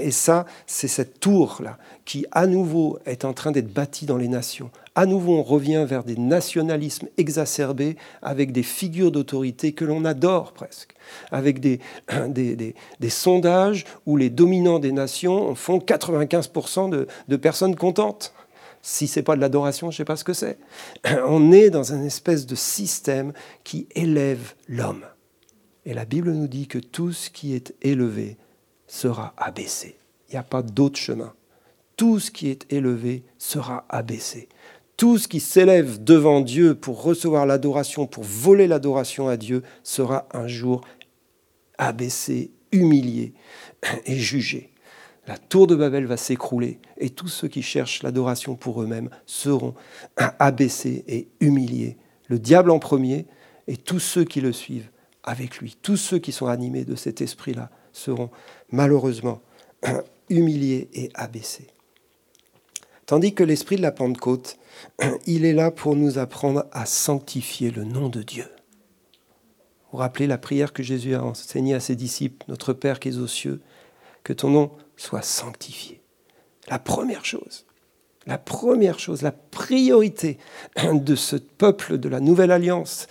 Et ça, c'est cette tour-là qui, à nouveau, est en train d'être bâtie dans les nations. À nouveau, on revient vers des nationalismes exacerbés avec des figures d'autorité que l'on adore presque, avec des, sondages où les dominants des nations font 95% de, de personnes contentes. Si c'est pas de l'adoration, je sais pas ce que c'est. On est dans un espèce de système qui élève l'homme. Et la Bible nous dit que tout ce qui est élevé sera abaissé. Il n'y a pas d'autre chemin. Tout ce qui est élevé sera abaissé. Tout ce qui s'élève devant Dieu pour recevoir l'adoration, pour voler l'adoration à Dieu, sera un jour abaissé, humilié et jugé la tour de Babel va s'écrouler et tous ceux qui cherchent l'adoration pour eux-mêmes seront abaissés et humiliés. Le diable en premier et tous ceux qui le suivent avec lui, tous ceux qui sont animés de cet esprit-là seront malheureusement humilié et abaissé. Tandis que l'esprit de la Pentecôte, il est là pour nous apprendre à sanctifier le nom de Dieu. Vous rappelez la prière que Jésus a enseignée à ses disciples, Notre Père qui es aux cieux, que ton nom soit sanctifié. La première chose, la première chose, la priorité de ce peuple de la Nouvelle Alliance,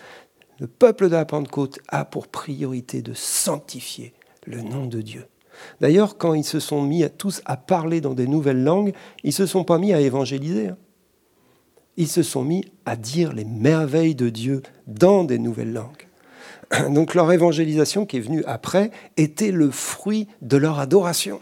le peuple de la Pentecôte a pour priorité de sanctifier le nom de Dieu. D'ailleurs, quand ils se sont mis à tous à parler dans des nouvelles langues, ils ne se sont pas mis à évangéliser. Hein. Ils se sont mis à dire les merveilles de Dieu dans des nouvelles langues. Donc leur évangélisation qui est venue après était le fruit de leur adoration.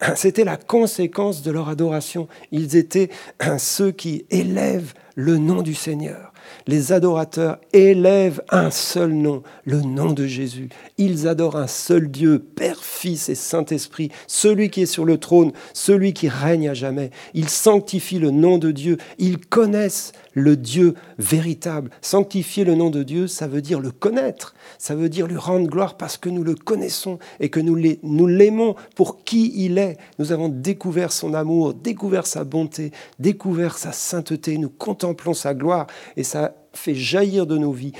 C'était la conséquence de leur adoration. Ils étaient ceux qui élèvent le nom du Seigneur. Les adorateurs élèvent un seul nom, le nom de Jésus. Ils adorent un seul Dieu, Père, Fils et Saint-Esprit, celui qui est sur le trône, celui qui règne à jamais. Ils sanctifient le nom de Dieu. Ils connaissent le Dieu véritable. Sanctifier le nom de Dieu, ça veut dire le connaître. Ça veut dire lui rendre gloire parce que nous le connaissons et que nous l'aimons pour qui il est. Nous avons découvert son amour, découvert sa bonté, découvert sa sainteté. Nous contemplons sa gloire et ça fait jaillir de nos vies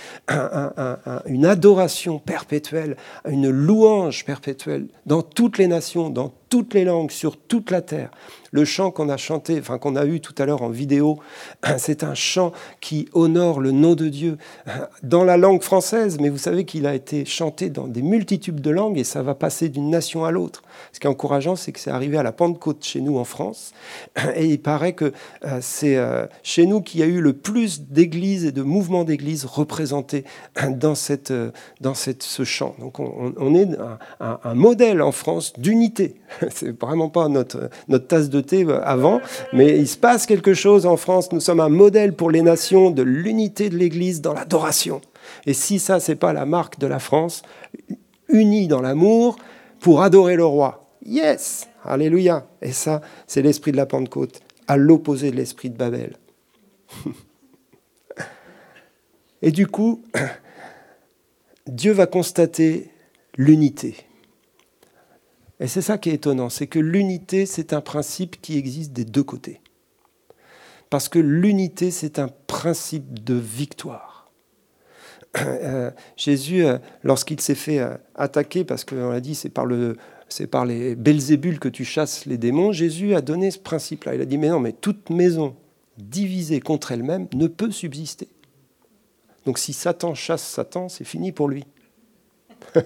une adoration perpétuelle, une louange perpétuelle dans toutes les nations, dans toutes les langues, sur toute la terre. Le chant qu'on a chanté, enfin qu'on a eu tout à l'heure en vidéo, c'est un chant qui honore le nom de Dieu dans la langue française, mais vous savez qu'il a été chanté dans des multitudes de langues et ça va passer d'une nation à l'autre. Ce qui est encourageant, c'est que c'est arrivé à la Pentecôte chez nous en France et il paraît que euh, c'est euh, chez nous qu'il y a eu le plus d'églises et de mouvements d'églises représentés dans, cette, euh, dans cette, ce chant. Donc on, est un, un modèle en France d'unité. C'est vraiment pas notre, notre tasse de thé avant, mais il se passe quelque chose en France. Nous sommes un modèle pour les nations de l'unité de l'Église dans l'adoration. Et si ça, c'est pas la marque de la France, unie dans l'amour pour adorer le roi. Yes, alléluia. Et ça, c'est l'esprit de la Pentecôte, à l'opposé de l'esprit de Babel. Et du coup, Dieu va constater l'unité. Et c'est ça qui est étonnant, c'est que l'unité, c'est un principe qui existe des deux côtés. Parce que l'unité, c'est un principe de victoire. Euh, Jésus, euh, lorsqu'il s'est fait euh, attaquer, parce qu'on l'a dit, c'est par, le, par les Belzébul que tu chasses les démons, Jésus a donné ce principe-là. Il a dit, mais non, mais toute maison divisée contre elle-même ne peut subsister. Donc si Satan chasse Satan, c'est fini pour lui.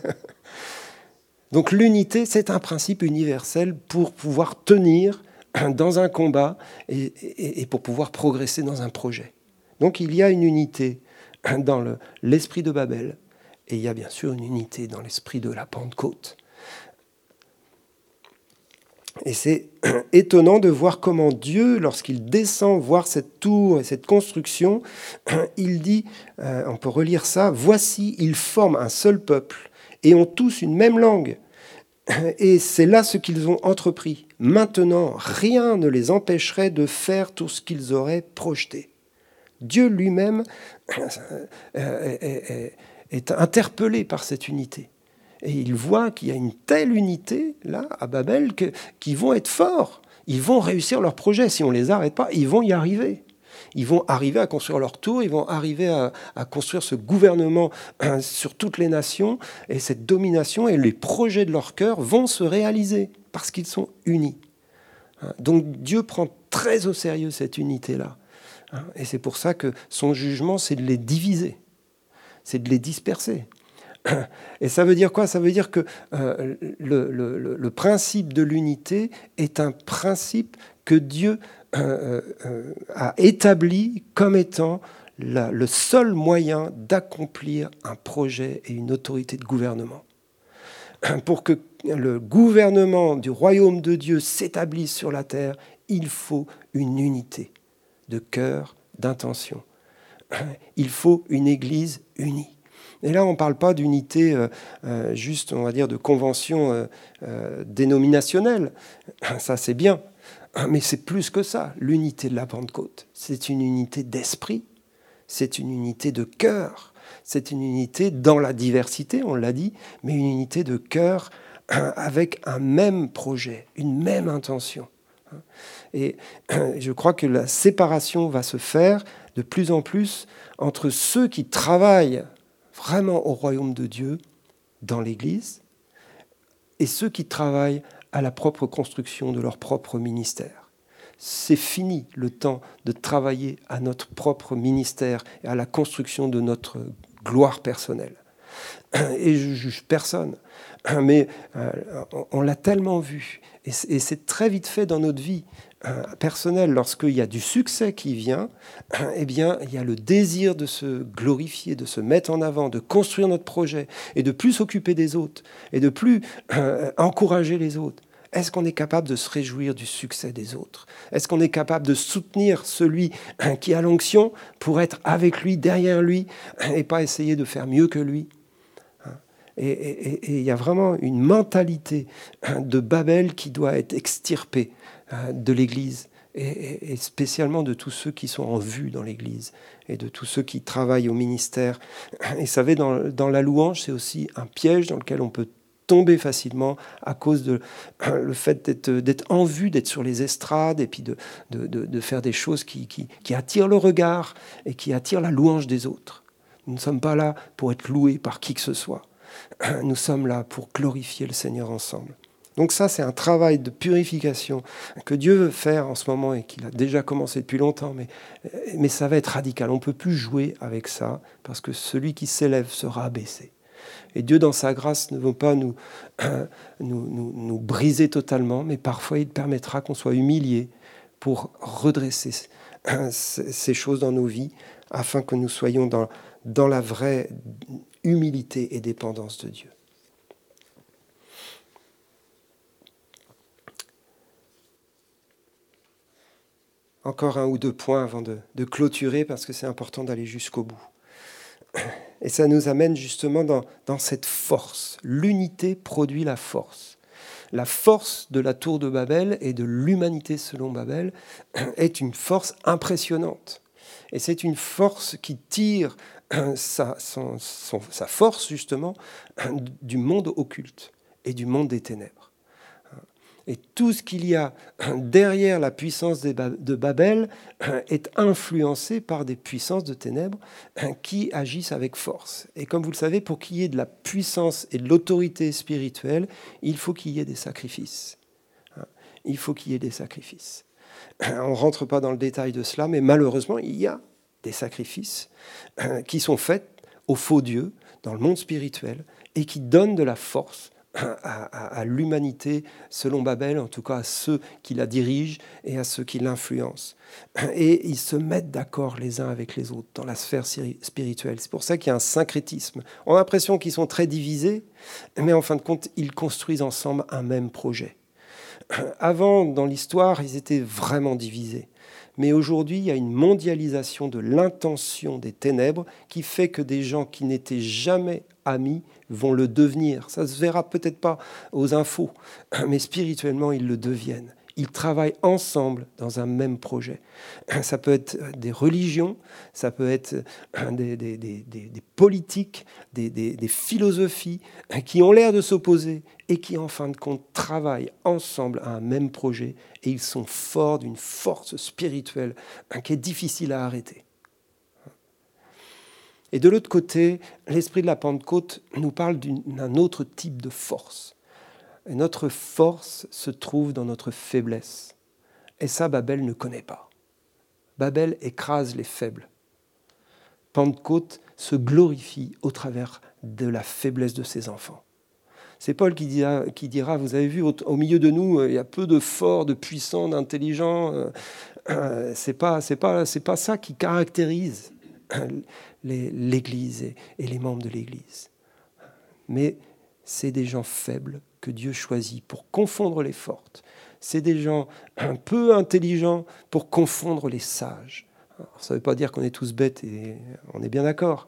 Donc l'unité, c'est un principe universel pour pouvoir tenir dans un combat et, pour pouvoir progresser dans un projet. Donc il y a une unité dans l'esprit de Babel et il y a bien sûr une unité dans l'esprit de la Pentecôte. Et c'est étonnant de voir comment Dieu, lorsqu'il descend voir cette tour et cette construction, il dit, euh, on peut relire ça, Voici, ils forment un seul peuple et ont tous une même langue. Et c'est là ce qu'ils ont entrepris. Maintenant, rien ne les empêcherait de faire tout ce qu'ils auraient projeté. Dieu lui-même est interpellé par cette unité. Et il voit qu'il y a une telle unité, là, à Babel, qu'ils vont être forts. Ils vont réussir leur projet. Si on ne les arrête pas, ils vont y arriver ils vont arriver à construire leur tour, ils vont arriver à, construire ce gouvernement hein, sur toutes les nations, et cette domination et les projets de leur cœur vont se réaliser parce qu'ils sont unis. Hein, donc Dieu prend très au sérieux cette unité-là. Et c'est pour ça que son jugement, c'est de les diviser, c'est de les disperser. Et ça veut dire quoi? Ça veut dire que euh, le, le, principe de l'unité est un principe que Dieu euh, euh, a établi comme étant le seul moyen d'accomplir un projet et une autorité de gouvernement. Pour que le gouvernement du royaume de Dieu s'établisse sur la terre, il faut une unité de cœur, d'intention. Il faut une Église unie. Et là, on ne parle pas d'unité euh, juste, on va dire, de convention dénominationnelle. Ça, c'est bien. Mais c'est plus que ça, l'unité de la Pentecôte. C'est une unité d'esprit, c'est une unité de cœur, c'est une unité dans la diversité, on l'a dit, mais une unité de cœur avec un même projet, une même intention. Et je crois que la séparation va se faire de plus en plus entre ceux qui travaillent vraiment au royaume de Dieu dans l'Église et ceux qui travaillent à la propre construction de leur propre ministère. C'est fini le temps de travailler à notre propre ministère et à la construction de notre gloire personnelle. Et je juge personne, mais euh, on l'a tellement vu, et c'est très vite fait dans notre vie euh, personnelle. Lorsqu'il y a du succès qui vient, eh bien, il y a le désir de se glorifier, de se mettre en avant, de construire notre projet, et de plus s'occuper des autres, et de plus euh, encourager les autres. Est-ce qu'on est capable de se réjouir du succès des autres? Est-ce qu'on est capable de soutenir celui qui a l'onction pour être avec lui, derrière lui, et pas essayer de faire mieux que lui? Et il y a vraiment une mentalité de Babel qui doit être extirpée de l'Église, et, spécialement de tous ceux qui sont en vue dans l'Église, et de tous ceux qui travaillent au ministère. Et vous savez, dans, la louange, c'est aussi un piège dans lequel on peut tomber facilement à cause de le fait d'être en vue, d'être sur les estrades et puis de, faire des choses qui, attirent le regard et qui attirent la louange des autres. Nous ne sommes pas là pour être loués par qui que ce soit. Nous sommes là pour glorifier le Seigneur ensemble. Donc ça, c'est un travail de purification que Dieu veut faire en ce moment et qu'il a déjà commencé depuis longtemps, mais, ça va être radical. On ne peut plus jouer avec ça parce que celui qui s'élève sera abaissé. Et Dieu, dans sa grâce, ne veut pas nous, briser totalement, mais parfois il permettra qu'on soit humilié pour redresser ces choses dans nos vies afin que nous soyons dans la vraie humilité et dépendance de Dieu. Encore un ou deux points avant de, clôturer parce que c'est important d'aller jusqu'au bout. Et ça nous amène justement dans, cette force. L'unité produit la force. La force de la tour de Babel et de l'humanité selon Babel est une force impressionnante. Et c'est une force qui tire sa force justement du monde occulte et du monde des ténèbres. Et tout ce qu'il y a derrière la puissance de Babel est influencé par des puissances de ténèbres qui agissent avec force. Et comme vous le savez, pour qu'il y ait de la puissance et de l'autorité spirituelle, il faut qu'il y ait des sacrifices. Il faut qu'il y ait des sacrifices. On ne rentre pas dans le détail de cela, mais malheureusement, il y a des sacrifices qui sont faits aux faux dieux dans le monde spirituel et qui donnent de la force à, l'humanité selon Babel, en tout cas à ceux qui la dirigent et à ceux qui l'influencent. Et ils se mettent d'accord les uns avec les autres dans la sphère spirituelle. C'est pour ça qu'il y a un syncrétisme. On a l'impression qu'ils sont très divisés, mais en fin de compte, ils construisent ensemble un même projet. Avant, dans l'histoire, ils étaient vraiment divisés. Mais aujourd'hui, il y a une mondialisation de l'intention des ténèbres qui fait que des gens qui n'étaient jamais amis vont le devenir. Ça se verra peut-être pas aux infos, mais spirituellement, ils le deviennent. Ils travaillent ensemble dans un même projet. Ça peut être des religions, ça peut être des, des, politiques, des, philosophies qui ont l'air de s'opposer et qui, en fin de compte, travaillent ensemble à un même projet et ils sont forts d'une force spirituelle qui est difficile à arrêter. Et de l'autre côté, l'esprit de la Pentecôte nous parle d'un autre type de force. Notre force se trouve dans notre faiblesse. Et ça, Babel ne connaît pas. Babel écrase les faibles. Pentecôte se glorifie au travers de la faiblesse de ses enfants. C'est Paul qui dira, vous avez vu, au, milieu de nous, il y a peu de forts, de puissants, d'intelligents. Euh, euh, pas, c'est pas, c'est pas ça qui caractérise l'Église et, les membres de l'Église. Mais c'est des gens faibles que Dieu choisit pour confondre les fortes. C'est des gens un peu intelligents pour confondre les sages. ça ne veut pas dire qu'on est tous bêtes et on est bien d'accord.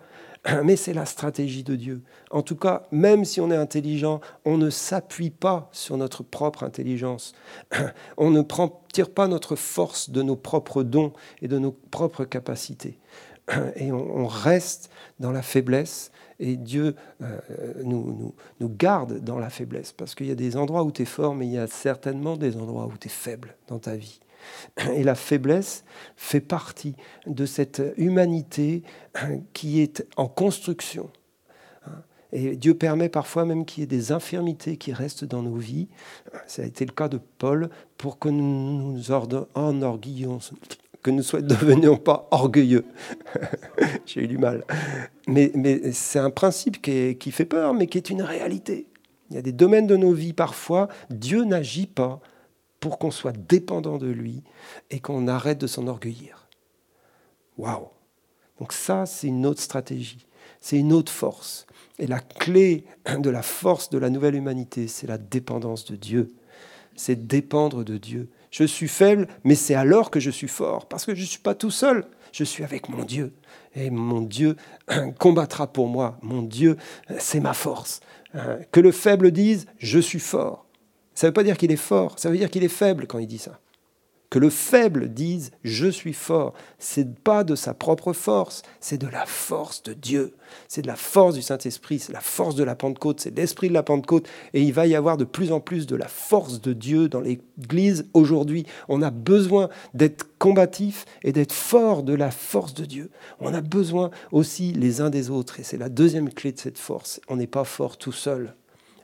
Mais c'est la stratégie de Dieu. En tout cas, même si on est intelligent, on ne s'appuie pas sur notre propre intelligence. On ne tire pas notre force de nos propres dons et de nos propres capacités. et on, reste dans la faiblesse et Dieu euh, nous, nous, nous, garde dans la faiblesse parce qu'il y a des endroits où tu es fort, mais il y a certainement des endroits où tu es faible dans ta vie. Et la faiblesse fait partie de cette humanité qui est en construction. Et Dieu permet parfois même qu'il y ait des infirmités qui restent dans nos vies. Ça a été le cas de Paul pour que nous nous enorgueillions, que nous ne devenions pas orgueilleux. J'ai eu du mal. Mais, c'est un principe qui, qui fait peur, mais qui est une réalité. Il y a des domaines de nos vies, parfois, Dieu n'agit pas pour qu'on soit dépendant de lui et qu'on arrête de s'enorgueillir. Waouh Donc ça, c'est une autre stratégie, c'est une autre force. Et la clé de la force de la nouvelle humanité, c'est la dépendance de Dieu. C'est dépendre de Dieu. Je suis faible, mais c'est alors que je suis fort, parce que je ne suis pas tout seul, je suis avec mon Dieu. Et mon Dieu combattra pour moi. Mon Dieu, c'est ma force. Que le faible dise, je suis fort. Ça ne veut pas dire qu'il est fort, ça veut dire qu'il est faible quand il dit ça que le faible dise je suis fort, c'est pas de sa propre force, c'est de la force de Dieu, c'est de la force du Saint-Esprit, c'est la force de la Pentecôte, c'est l'esprit de la Pentecôte et il va y avoir de plus en plus de la force de Dieu dans l'église aujourd'hui. On a besoin d'être combatif et d'être fort de la force de Dieu. On a besoin aussi les uns des autres et c'est la deuxième clé de cette force. On n'est pas fort tout seul,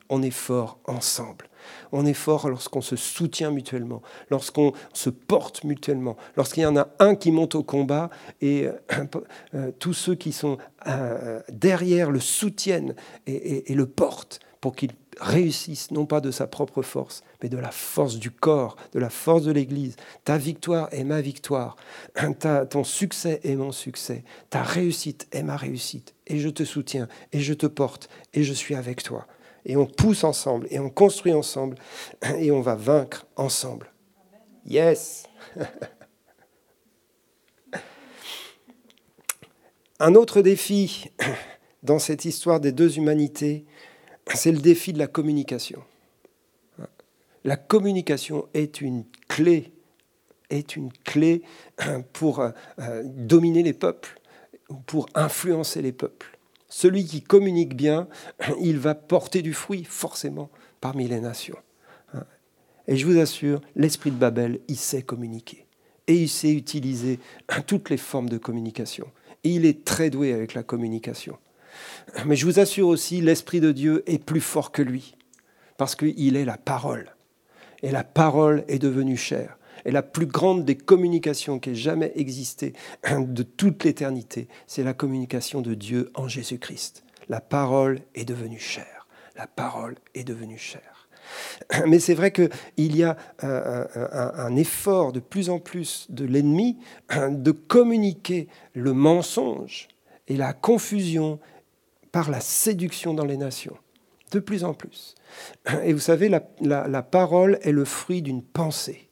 on est fort ensemble. On est fort lorsqu'on se soutient mutuellement, lorsqu'on se porte mutuellement, lorsqu'il y en a un qui monte au combat et euh, euh, tous ceux qui sont euh, derrière le soutiennent et, le portent pour qu'il réussisse, non pas de sa propre force, mais de la force du corps, de la force de l'Église. Ta victoire est ma victoire, ton succès est mon succès, ta réussite est ma réussite, et je te soutiens, et je te porte, et je suis avec toi et on pousse ensemble, et on construit ensemble, et on va vaincre ensemble. Yes Un autre défi dans cette histoire des deux humanités, c'est le défi de la communication. La communication est une clé, est une clé pour euh, dominer les peuples, pour influencer les peuples. Celui qui communique bien, il va porter du fruit, forcément, parmi les nations. Et je vous assure, l'esprit de Babel, il sait communiquer. Et il sait utiliser toutes les formes de communication. Et il est très doué avec la communication. Mais je vous assure aussi, l'Esprit de Dieu est plus fort que lui, parce qu'il est la parole. Et la parole est devenue chair est la plus grande des communications qui ait jamais existé de toute l'éternité. C'est la communication de Dieu en Jésus-Christ. La parole est devenue chair. La parole est devenue chair. Mais c'est vrai qu'il y a un, effort de plus en plus de l'ennemi de communiquer le mensonge et la confusion par la séduction dans les nations. De plus en plus. Et vous savez, la parole est le fruit d'une pensée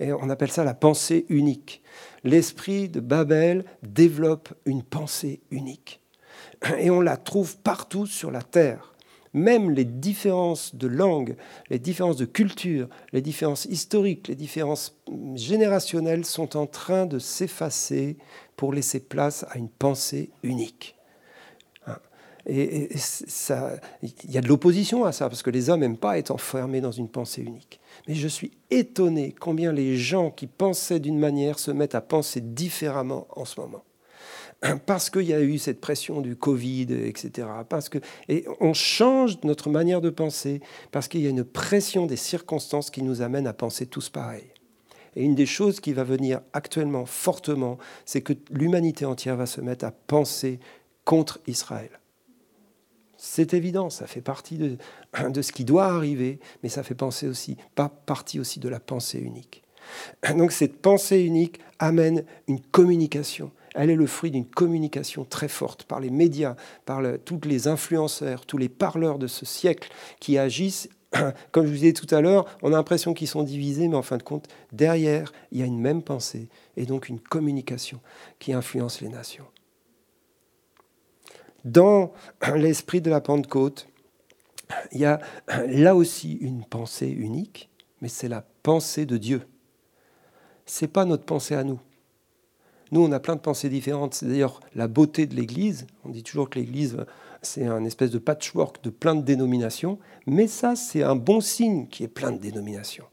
et on appelle ça la pensée unique. L'esprit de Babel développe une pensée unique. Et on la trouve partout sur la terre. Même les différences de langue, les différences de culture, les différences historiques, les différences générationnelles sont en train de s'effacer pour laisser place à une pensée unique. Et, il y a de l'opposition à ça, parce que les hommes n'aiment pas être enfermés dans une pensée unique. Mais je suis étonné combien les gens qui pensaient d'une manière se mettent à penser différemment en ce moment. Parce qu'il y a eu cette pression du Covid, etc. Et on change notre manière de penser, parce qu'il y a une pression des circonstances qui nous amène à penser tous pareil. Et une des choses qui va venir actuellement fortement, c'est que l'humanité entière va se mettre à penser contre Israël. C'est évident, ça fait partie de, ce qui doit arriver, mais ça fait penser aussi, pas partie aussi de la pensée unique. Donc cette pensée unique amène une communication. Elle est le fruit d'une communication très forte par les médias, par tous les influenceurs, tous les parleurs de ce siècle qui agissent. Comme je vous disais tout à l'heure, on a l'impression qu'ils sont divisés, mais en fin de compte, derrière, il y a une même pensée et donc une communication qui influence les nations dans l'esprit de la Pentecôte, il y a là aussi une pensée unique, mais c'est la pensée de Dieu. Ce n'est pas notre pensée à nous. Nous, on a plein de pensées différentes. C'est d'ailleurs la beauté de l'Église. On dit toujours que l'Église, c'est un espèce de patchwork de plein de dénominations. Mais ça, c'est un bon signe qu'il y ait plein de dénominations.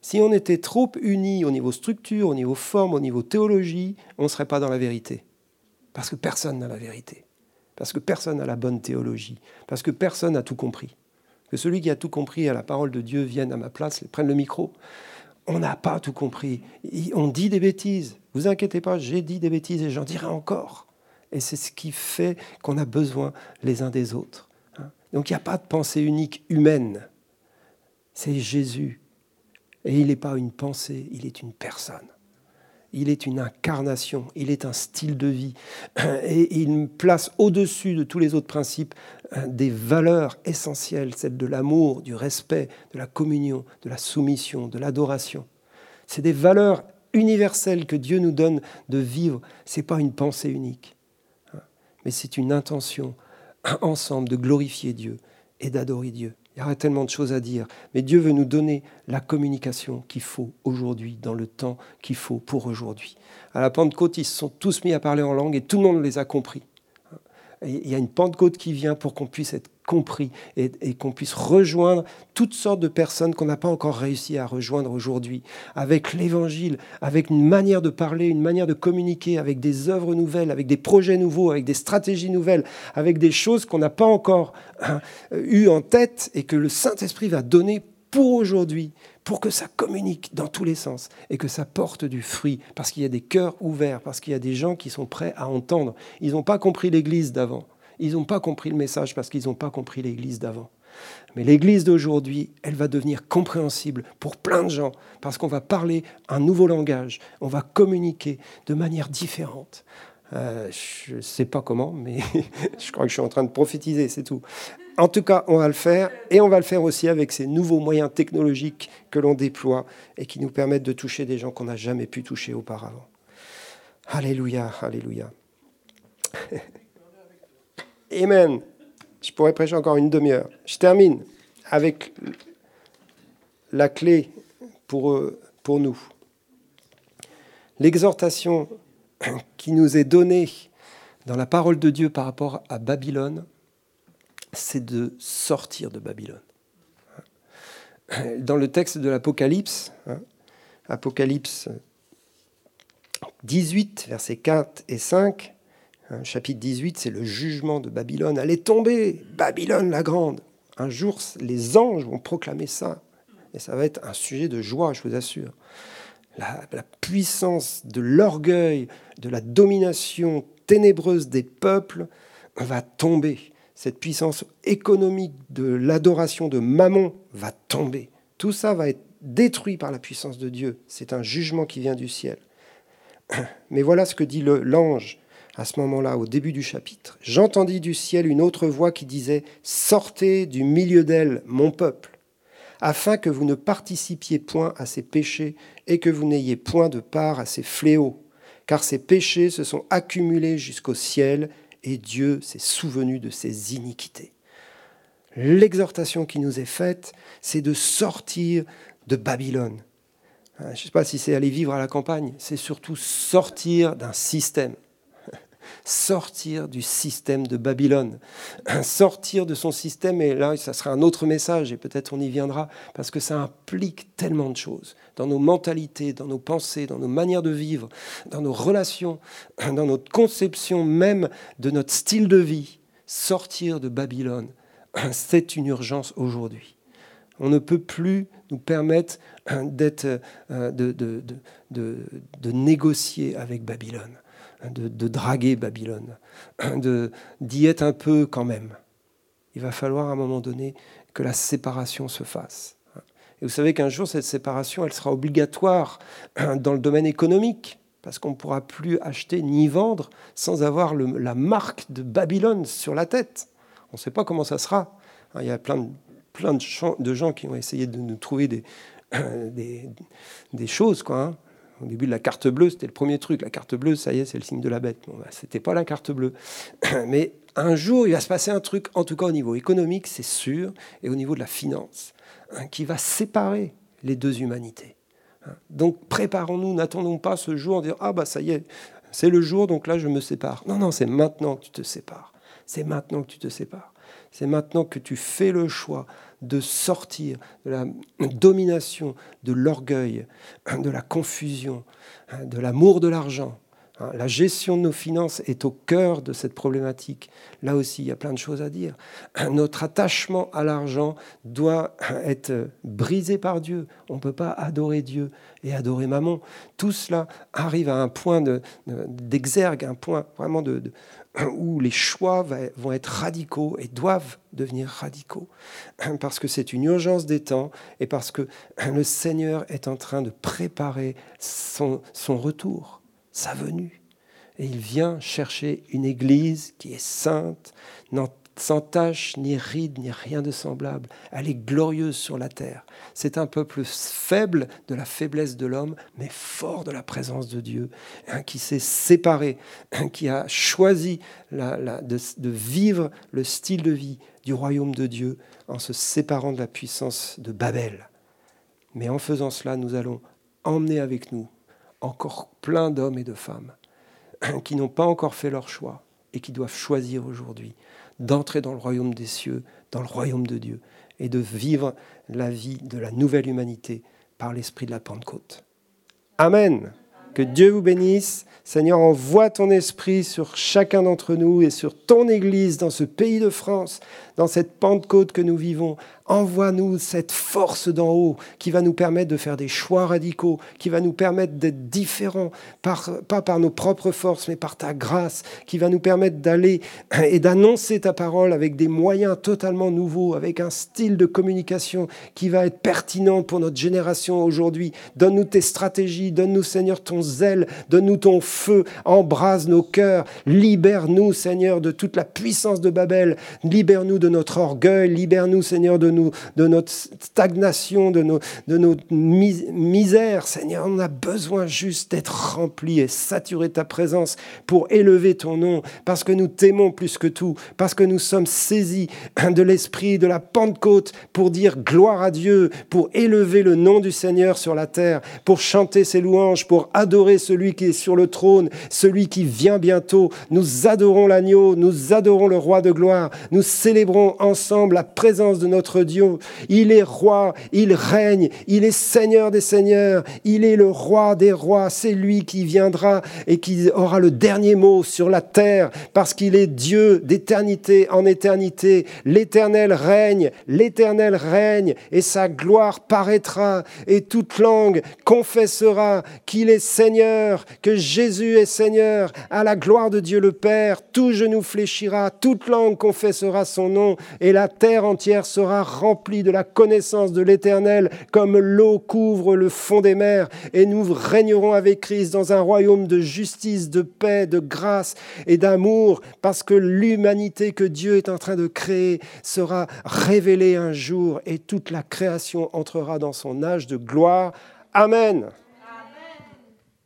Si on était trop unis au niveau structure, au niveau forme, au niveau théologie, on ne serait pas dans la vérité. Parce que personne n'a la vérité. Parce que personne n'a la bonne théologie. Parce que personne n'a tout compris. Que celui qui a tout compris à la parole de Dieu vienne à ma place, prenne le micro. On n'a pas tout compris. On dit des bêtises. Vous inquiétez pas, j'ai dit des bêtises et j'en dirai encore. Et c'est ce qui fait qu'on a besoin les uns des autres. Hein. Donc il n'y a pas de pensée unique humaine. C'est Jésus. Et il n'est pas une pensée, il est une personne il est une incarnation, il est un style de vie, et il place au-dessus de tous les autres principes euh, des valeurs essentielles, celles de l'amour, du respect, de la communion, de la soumission, de l'adoration. C'est des valeurs universelles que Dieu nous donne de vivre. Ce n'est pas une pensée unique, hein, mais c'est une intention ensemble de glorifier Dieu et d'adorer Dieu. Il y aurait tellement de choses à dire. Mais Dieu veut nous donner la communication qu'il faut aujourd'hui, dans le temps qu'il faut pour aujourd'hui. À la Pentecôte, ils se sont tous mis à parler en langue et tout le monde les a compris. Il y a une Pentecôte qui vient pour qu'on puisse être compris et, qu'on puisse rejoindre toutes sortes de personnes qu'on n'a pas encore réussi à rejoindre aujourd'hui, avec l'évangile, avec une manière de parler, une manière de communiquer, avec des œuvres nouvelles, avec des projets nouveaux, avec des stratégies nouvelles, avec des choses qu'on n'a pas encore hein, eues en tête et que le Saint-Esprit va donner pour aujourd'hui, pour que ça communique dans tous les sens et que ça porte du fruit, parce qu'il y a des cœurs ouverts, parce qu'il y a des gens qui sont prêts à entendre. Ils n'ont pas compris l'Église d'avant. Ils n'ont pas compris le message parce qu'ils n'ont pas compris l'Église d'avant. Mais l'Église d'aujourd'hui, elle va devenir compréhensible pour plein de gens parce qu'on va parler un nouveau langage, on va communiquer de manière différente. Euh, je ne sais pas comment, mais je crois que je suis en train de prophétiser, c'est tout. En tout cas, on va le faire et on va le faire aussi avec ces nouveaux moyens technologiques que l'on déploie et qui nous permettent de toucher des gens qu'on n'a jamais pu toucher auparavant. Alléluia, alléluia. Amen. Je pourrais prêcher encore une demi-heure. Je termine avec la clé pour, pour nous. L'exhortation qui nous est donnée dans la parole de Dieu par rapport à Babylone, c'est de sortir de Babylone. Dans le texte de l'Apocalypse, hein, Apocalypse 18, versets 4 et 5, Hein, chapitre 18, c'est le jugement de Babylone. Elle est tombée, Babylone la grande. Un jour, les anges vont proclamer ça. Et ça va être un sujet de joie, je vous assure. La, la puissance de l'orgueil, de la domination ténébreuse des peuples va tomber. Cette puissance économique de l'adoration de Mammon va tomber. Tout ça va être détruit par la puissance de Dieu. C'est un jugement qui vient du ciel. Mais voilà ce que dit l'ange à ce moment-là, au début du chapitre, j'entendis du ciel une autre voix qui disait Sortez du milieu d'elle, mon peuple, afin que vous ne participiez point à ses péchés et que vous n'ayez point de part à ses fléaux, car ses péchés se sont accumulés jusqu'au ciel et Dieu s'est souvenu de ses iniquités. L'exhortation qui nous est faite, c'est de sortir de Babylone. Je ne sais pas si c'est aller vivre à la campagne, c'est surtout sortir d'un système sortir du système de Babylone, sortir de son système, et là, ça sera un autre message, et peut-être on y viendra, parce que ça implique tellement de choses, dans nos mentalités, dans nos pensées, dans nos manières de vivre, dans nos relations, dans notre conception même de notre style de vie. Sortir de Babylone, c'est une urgence aujourd'hui. On ne peut plus nous permettre d'être, euh, de, de, de négocier avec Babylone de, draguer Babylone, d'y être un peu quand même. Il va falloir à un moment donné que la séparation se fasse. Et vous savez qu'un jour, cette séparation, elle sera obligatoire dans le domaine économique, parce qu'on ne pourra plus acheter ni vendre sans avoir la marque de Babylone sur la tête. On ne sait pas comment ça sera. Il y a plein de, gens qui ont essayé de nous trouver des, choses, quoi. Hein. Au début de la carte bleue, c'était le premier truc. La carte bleue, ça y est, c'est le signe de la bête. Bon, bah, c'était pas la carte bleue. Mais un jour, il va se passer un truc, en tout cas au niveau économique, c'est sûr, et au niveau de la finance, hein, qui va séparer les deux humanités. Donc préparons-nous, n'attendons pas ce jour en disant Ah, bah ça y est, c'est le jour, donc là je me sépare. Non, non, c'est maintenant que tu te sépares. C'est maintenant que tu te sépares. C'est maintenant que tu fais le choix de sortir de la domination, de l'orgueil, de la confusion, de l'amour de l'argent, la gestion de nos finances est au cœur de cette problématique. Là aussi, il y a plein de choses à dire. Notre attachement à l'argent doit être brisé par Dieu. On ne peut pas adorer Dieu et adorer Maman. Tout cela arrive à un point d'exergue, un point vraiment de, où les choix vont être radicaux et doivent devenir radicaux. Parce que c'est une urgence des temps et parce que le Seigneur est en train de préparer son retour sa venue. Et il vient chercher une église qui est sainte, sans tache, ni ride, ni rien de semblable. Elle est glorieuse sur la terre. C'est un peuple faible de la faiblesse de l'homme, mais fort de la présence de Dieu, qui s'est séparé, qui a choisi de vivre le style de vie du royaume de Dieu en se séparant de la puissance de Babel. Mais en faisant cela, nous allons emmener avec nous encore plein d'hommes et de femmes qui n'ont pas encore fait leur choix et qui doivent choisir aujourd'hui d'entrer dans le royaume des cieux, dans le royaume de Dieu, et de vivre la vie de la nouvelle humanité par l'esprit de la Pentecôte. Amen. Que Dieu vous bénisse. Seigneur, envoie ton esprit sur chacun d'entre nous et sur ton Église dans ce pays de France, dans cette Pentecôte que nous vivons. Envoie-nous cette force d'en haut qui va nous permettre de faire des choix radicaux, qui va nous permettre d'être différents, pas par nos propres forces, mais par ta grâce, qui va nous permettre d'aller et d'annoncer ta parole avec des moyens totalement nouveaux, avec un style de communication qui va être pertinent pour notre génération aujourd'hui. Donne-nous tes stratégies, donne-nous Seigneur ton zèle, donne-nous ton feu, embrase nos cœurs, libère-nous Seigneur de toute la puissance de Babel, libère-nous de notre orgueil, libère-nous Seigneur de de notre stagnation, de nos, de nos misères. Seigneur, on a besoin juste d'être rempli et saturé de ta présence pour élever ton nom, parce que nous t'aimons plus que tout, parce que nous sommes saisis de l'esprit de la Pentecôte pour dire gloire à Dieu, pour élever le nom du Seigneur sur la terre, pour chanter ses louanges, pour adorer celui qui est sur le trône, celui qui vient bientôt. Nous adorons l'agneau, nous adorons le roi de gloire, nous célébrons ensemble la présence de notre Dieu. Il est roi, il règne, il est Seigneur des seigneurs, il est le roi des rois. C'est lui qui viendra et qui aura le dernier mot sur la terre parce qu'il est Dieu d'éternité en éternité. L'éternel règne, l'éternel règne et sa gloire paraîtra et toute langue confessera qu'il est Seigneur, que Jésus est Seigneur, à la gloire de Dieu le Père. Tout genou fléchira, toute langue confessera son nom et la terre entière sera rempli de la connaissance de l'Éternel comme l'eau couvre le fond des mers, et nous régnerons avec Christ dans un royaume de justice, de paix, de grâce et d'amour, parce que l'humanité que Dieu est en train de créer sera révélée un jour, et toute la création entrera dans son âge de gloire. Amen.